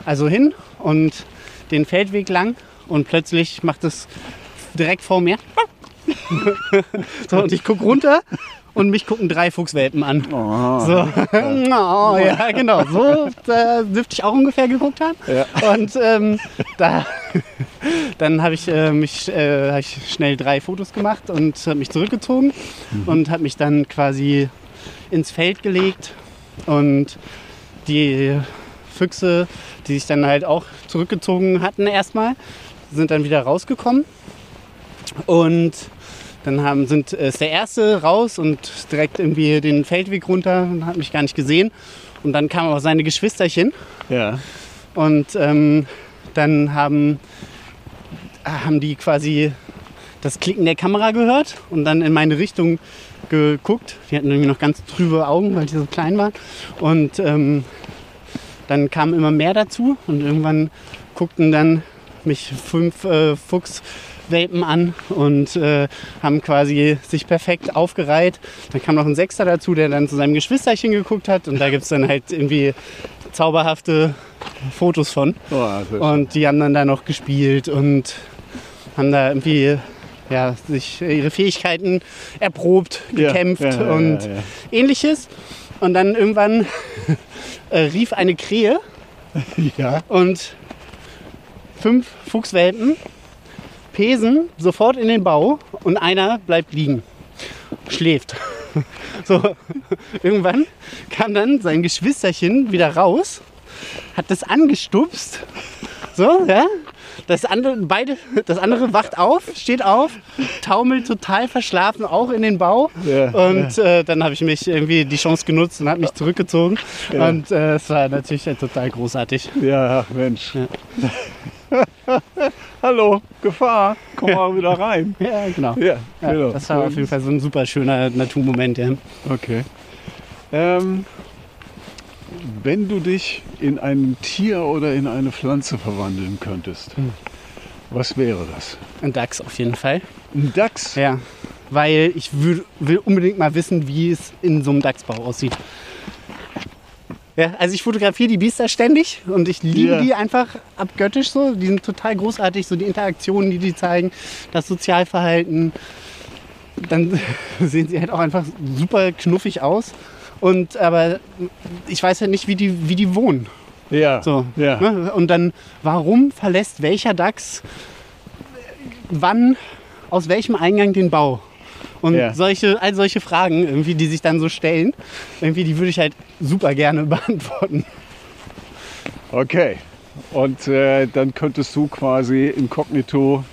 also hin und den Feldweg lang und plötzlich macht es direkt vor mir. so, und ich gucke runter und mich gucken drei Fuchswelpen an. Oh. So, oh, ja, genau. So da dürfte ich auch ungefähr geguckt haben. Ja. Und ähm, da, dann habe ich, äh, mich, äh, hab ich schnell drei Fotos gemacht und habe mich zurückgezogen und habe mich dann quasi ins Feld gelegt. Und die Füchse, die sich dann halt auch zurückgezogen hatten erstmal, sind dann wieder rausgekommen. Und dann haben, sind, ist der erste raus und direkt irgendwie den Feldweg runter und hat mich gar nicht gesehen. Und dann kamen auch seine Geschwisterchen. Ja. Und ähm, dann haben, haben die quasi das Klicken der Kamera gehört und dann in meine Richtung geguckt. Die hatten irgendwie noch ganz trübe Augen, weil die so klein waren. Und ähm, dann kamen immer mehr dazu und irgendwann guckten dann mich fünf äh, Fuchswelpen Welpen an und äh, haben quasi sich perfekt aufgereiht. Dann kam noch ein Sechster dazu, der dann zu seinem Geschwisterchen geguckt hat und da gibt es dann halt irgendwie zauberhafte Fotos von. Oh, Und die haben dann da noch gespielt und haben da irgendwie ja, sich ihre Fähigkeiten erprobt, gekämpft ja, ja, und ja, ja. ähnliches. Und dann irgendwann äh, rief eine Krähe und fünf Fuchswelpen pesen sofort in den Bau und einer bleibt liegen, schläft. So, irgendwann kam dann sein Geschwisterchen wieder raus, hat das angestupst. So, ja. Das andere, beide, das andere wacht auf, steht auf, taumelt total verschlafen auch in den Bau. Ja, und Äh, dann habe ich mich irgendwie die Chance genutzt und habe mich zurückgezogen. Ja. Und äh, es war natürlich äh, total großartig. Ja, ach, Mensch. Hallo, Gefahr, komm mal wieder rein. Ja, genau. Ja, genau. Das war auf jeden Fall so ein super schöner Naturmoment. Ja. Okay. Ähm, wenn du dich in ein Tier oder in eine Pflanze verwandeln könntest, was wäre das? Ein Dachs auf jeden Fall. Ein Dachs? Ja. Weil ich will unbedingt mal wissen, wie es in so einem Dachsbau aussieht. Ja, also ich fotografiere die Biester ständig und ich liebe Ja. die einfach abgöttisch so. Die sind total großartig, so die Interaktionen, die die zeigen, das Sozialverhalten. Dann sehen sie halt auch einfach super knuffig aus. Und aber ich weiß halt nicht, wie die, wie die wohnen. Ja. So, Ja. ne? Und dann, warum verlässt welcher Dachs wann aus welchem Eingang den Bau? Und Ja. solche, all solche Fragen, irgendwie, die sich dann so stellen, irgendwie, die würde ich halt super gerne beantworten. Okay. Und äh, dann könntest du quasi inkognito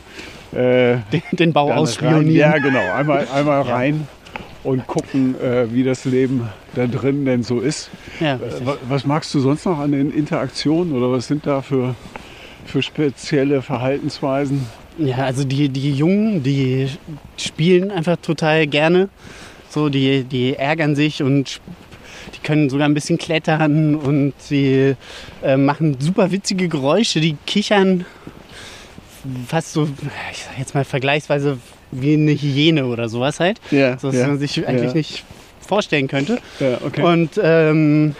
äh, Den, den Bau dann rein, ausspionieren. ja, genau, einmal, einmal Ja. rein und gucken, äh, wie das Leben da drin denn so ist. Ja, Äh, was magst du sonst noch an den Interaktionen oder was sind da für, für spezielle Verhaltensweisen? Ja, also die, die Jungen, die spielen einfach total gerne. So, die, die ärgern sich und die können sogar ein bisschen klettern und sie äh, machen super witzige Geräusche, die kichern fast so, ich sag jetzt mal vergleichsweise wie eine Hyäne oder sowas halt. Ja, So, dass man sich eigentlich ja. nicht vorstellen könnte. ja okay. Und ähm,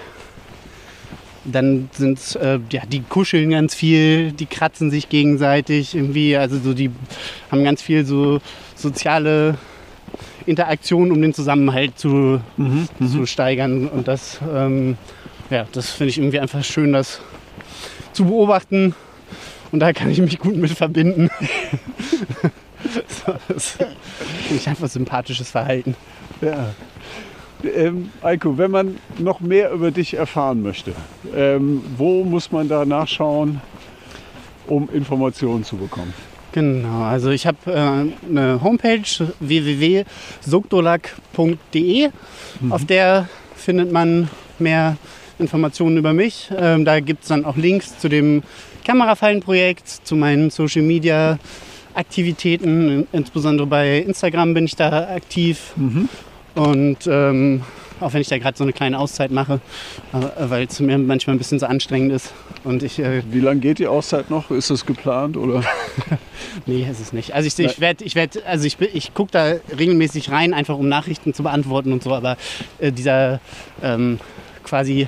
dann sind äh, ja, die kuscheln ganz viel, die kratzen sich gegenseitig irgendwie, also so die haben ganz viel so soziale Interaktion, um den Zusammenhalt zu, mhm, mhm. zu steigern. Und das, ähm, ja, das finde ich irgendwie einfach schön, das zu beobachten. Und da kann ich mich gut mit verbinden. das ich einfach sympathisches Verhalten. Ja. Ähm, Eiko, wenn man noch mehr über dich erfahren möchte, ähm, wo muss man da nachschauen, um Informationen zu bekommen? Genau, also ich habe äh, eine Homepage www.sogdolak.de. Auf der findet man mehr Informationen über mich. Ähm, da gibt es dann auch Links zu dem Kamerafallenprojekt, zu meinen Social Media Aktivitäten. Insbesondere bei Instagram bin ich da aktiv. Und ähm, auch wenn ich da gerade so eine kleine Auszeit mache, äh, weil es mir manchmal ein bisschen so anstrengend ist. Und ich äh, Wie lange geht die Auszeit noch? Ist das geplant oder? Nee, ist es nicht. Also ich, ich werde, ich werde, also ich, ich gucke da regelmäßig rein, einfach um Nachrichten zu beantworten und so, aber äh, dieser ähm, quasi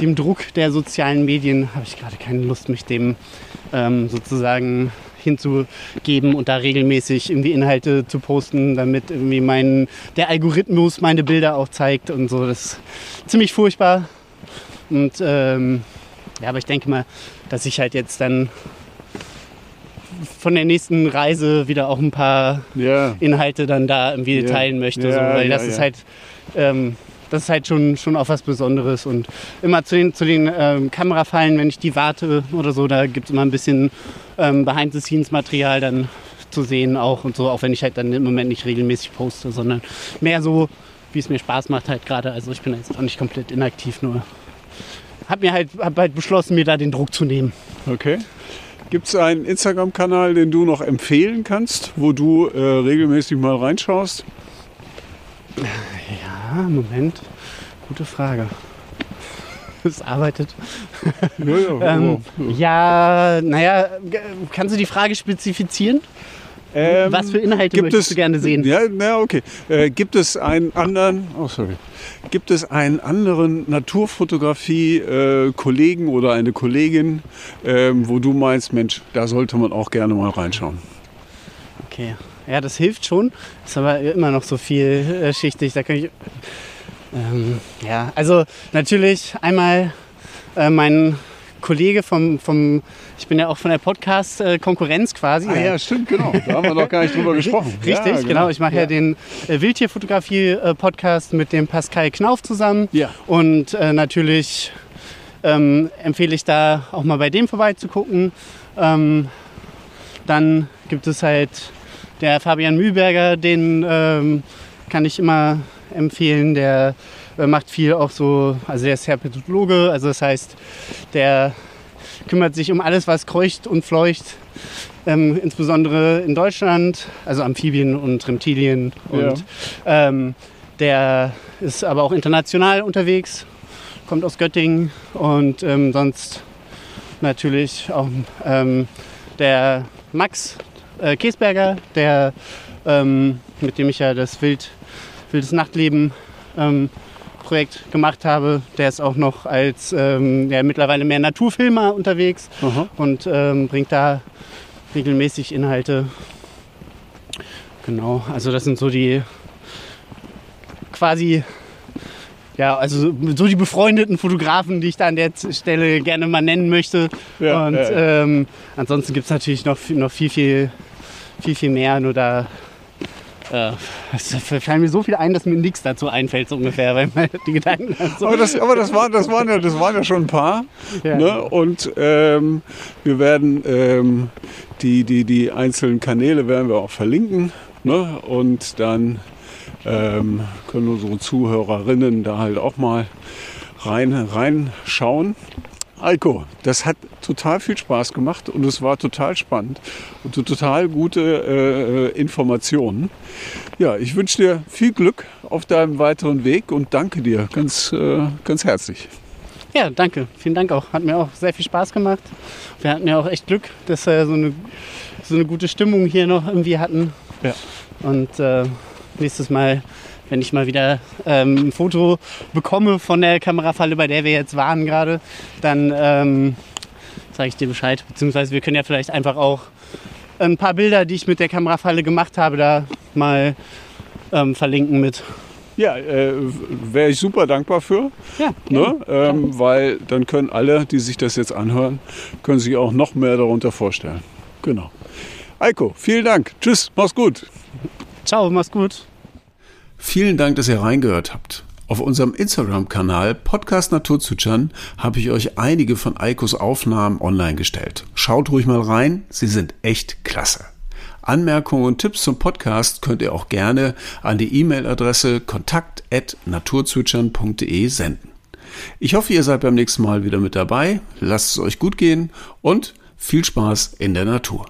dem Druck der sozialen Medien habe ich gerade keine Lust, mich dem ähm, sozusagen hinzugeben und da regelmäßig irgendwie Inhalte zu posten, damit irgendwie mein, der Algorithmus meine Bilder auch zeigt und so. Das ist ziemlich furchtbar. Und ähm, ja, aber ich denke mal, dass ich halt jetzt dann von der nächsten Reise wieder auch ein paar Ja. Inhalte dann da irgendwie Ja. teilen möchte. Ja, so, weil das ist halt, ähm, das ist halt schon, schon auch was Besonderes. Und immer zu den, zu den ähm, Kamerafallen, wenn ich die warte oder so, da gibt es immer ein bisschen ähm, Behind-the-Scenes-Material dann zu sehen auch und so, auch wenn ich halt dann im Moment nicht regelmäßig poste, sondern mehr so, wie es mir Spaß macht halt gerade. Also ich bin jetzt auch nicht komplett inaktiv, nur hab mir halt, hab halt beschlossen, mir da den Druck zu nehmen. Okay. Gibt es einen Instagram-Kanal, den du noch empfehlen kannst, wo du äh, regelmäßig mal reinschaust? Ja, Moment. Gute Frage. Es arbeitet. Ja, ja, Ähm, ja, naja, kannst du die Frage spezifizieren? Ähm, Was für Inhalte gibt möchtest es, du gerne sehen? Ja, na okay. Äh, gibt es einen anderen, oh sorry, gibt es einen anderen Naturfotografie-Kollegen äh, oder eine Kollegin, äh, wo du meinst, Mensch, da sollte man auch gerne mal reinschauen? Okay, ja, das hilft schon. Ist aber immer noch so vielschichtig. Da kann ich, ähm, ja, also natürlich einmal äh, mein Kollege vom, vom, ich bin ja auch von der Podcast-Konkurrenz quasi. Ah ja, stimmt, genau. Da haben wir noch gar nicht drüber gesprochen. Richtig, ja, genau. genau. Ich mache ja. ja. den äh, Wildtierfotografie-Podcast mit dem Pascal Knauf zusammen. Ja. Und äh, natürlich ähm, empfehle ich da auch mal bei dem vorbeizugucken. Ähm, dann gibt es halt der Fabian Mühlberger, den ähm, kann ich immer empfehlen. Der äh, macht viel auch so, also der ist Herpetologe, also das heißt, der kümmert sich um alles, was kreucht und fleucht, ähm, insbesondere in Deutschland, also Amphibien und Reptilien. Und ja. ähm, der ist aber auch international unterwegs, kommt aus Göttingen und ähm, sonst natürlich auch ähm, der Max äh, Käsberger, der, ähm, mit dem ich ja das Wild, wildes Nachtleben ähm, Projekt gemacht habe. Der ist auch noch als ähm, ja, mittlerweile mehr Naturfilmer unterwegs Aha. und ähm, bringt da regelmäßig Inhalte. Genau, also das sind so die quasi ja, also so die befreundeten Fotografen, die ich da an der Stelle gerne mal nennen möchte. Ja, und ja, ja. Ähm, ansonsten gibt es natürlich noch, noch viel, viel, viel, viel mehr. Nur da äh, es fallen mir so viel ein, dass mir nichts dazu einfällt, so ungefähr, weil die Gedanken so Aber, das, aber das, war, das, waren ja, das waren ja schon ein paar. Ja. Ne? Und ähm, wir werden ähm, die, die, die einzelnen Kanäle werden wir auch verlinken. Ne? Und dann ähm, können unsere Zuhörerinnen da halt auch mal rein, reinschauen. Eiko, das hat total viel Spaß gemacht und es war total spannend und total gute äh, äh, Informationen. Ja, ich wünsche dir viel Glück auf deinem weiteren Weg und danke dir ganz, äh, ganz herzlich. Ja, danke. Vielen Dank auch. Hat mir auch sehr viel Spaß gemacht. Wir hatten ja auch echt Glück, dass wir so eine, so eine gute Stimmung hier noch irgendwie hatten. Ja. Und äh, nächstes Mal wenn ich mal wieder ähm, ein Foto bekomme von der Kamerafalle, bei der wir jetzt waren gerade, dann ähm, sage ich dir Bescheid. Beziehungsweise wir können ja vielleicht einfach auch ein paar Bilder, die ich mit der Kamerafalle gemacht habe, da mal ähm, verlinken mit. Ja, äh, wäre ich super dankbar für. Ja, ne? ähm, weil dann können alle, die sich das jetzt anhören, können sich auch noch mehr darunter vorstellen. Genau. Eiko, vielen Dank. Tschüss, mach's gut. Ciao, mach's gut. Vielen Dank, dass ihr reingehört habt. Auf unserem Instagram-Kanal Podcast Naturzwitschern habe ich euch einige von Eikos Aufnahmen online gestellt. Schaut ruhig mal rein, sie sind echt klasse. Anmerkungen und Tipps zum Podcast könnt ihr auch gerne an die E-Mail-Adresse kontakt@naturzwitschern.de senden. Ich hoffe, ihr seid beim nächsten Mal wieder mit dabei. Lasst es euch gut gehen und viel Spaß in der Natur.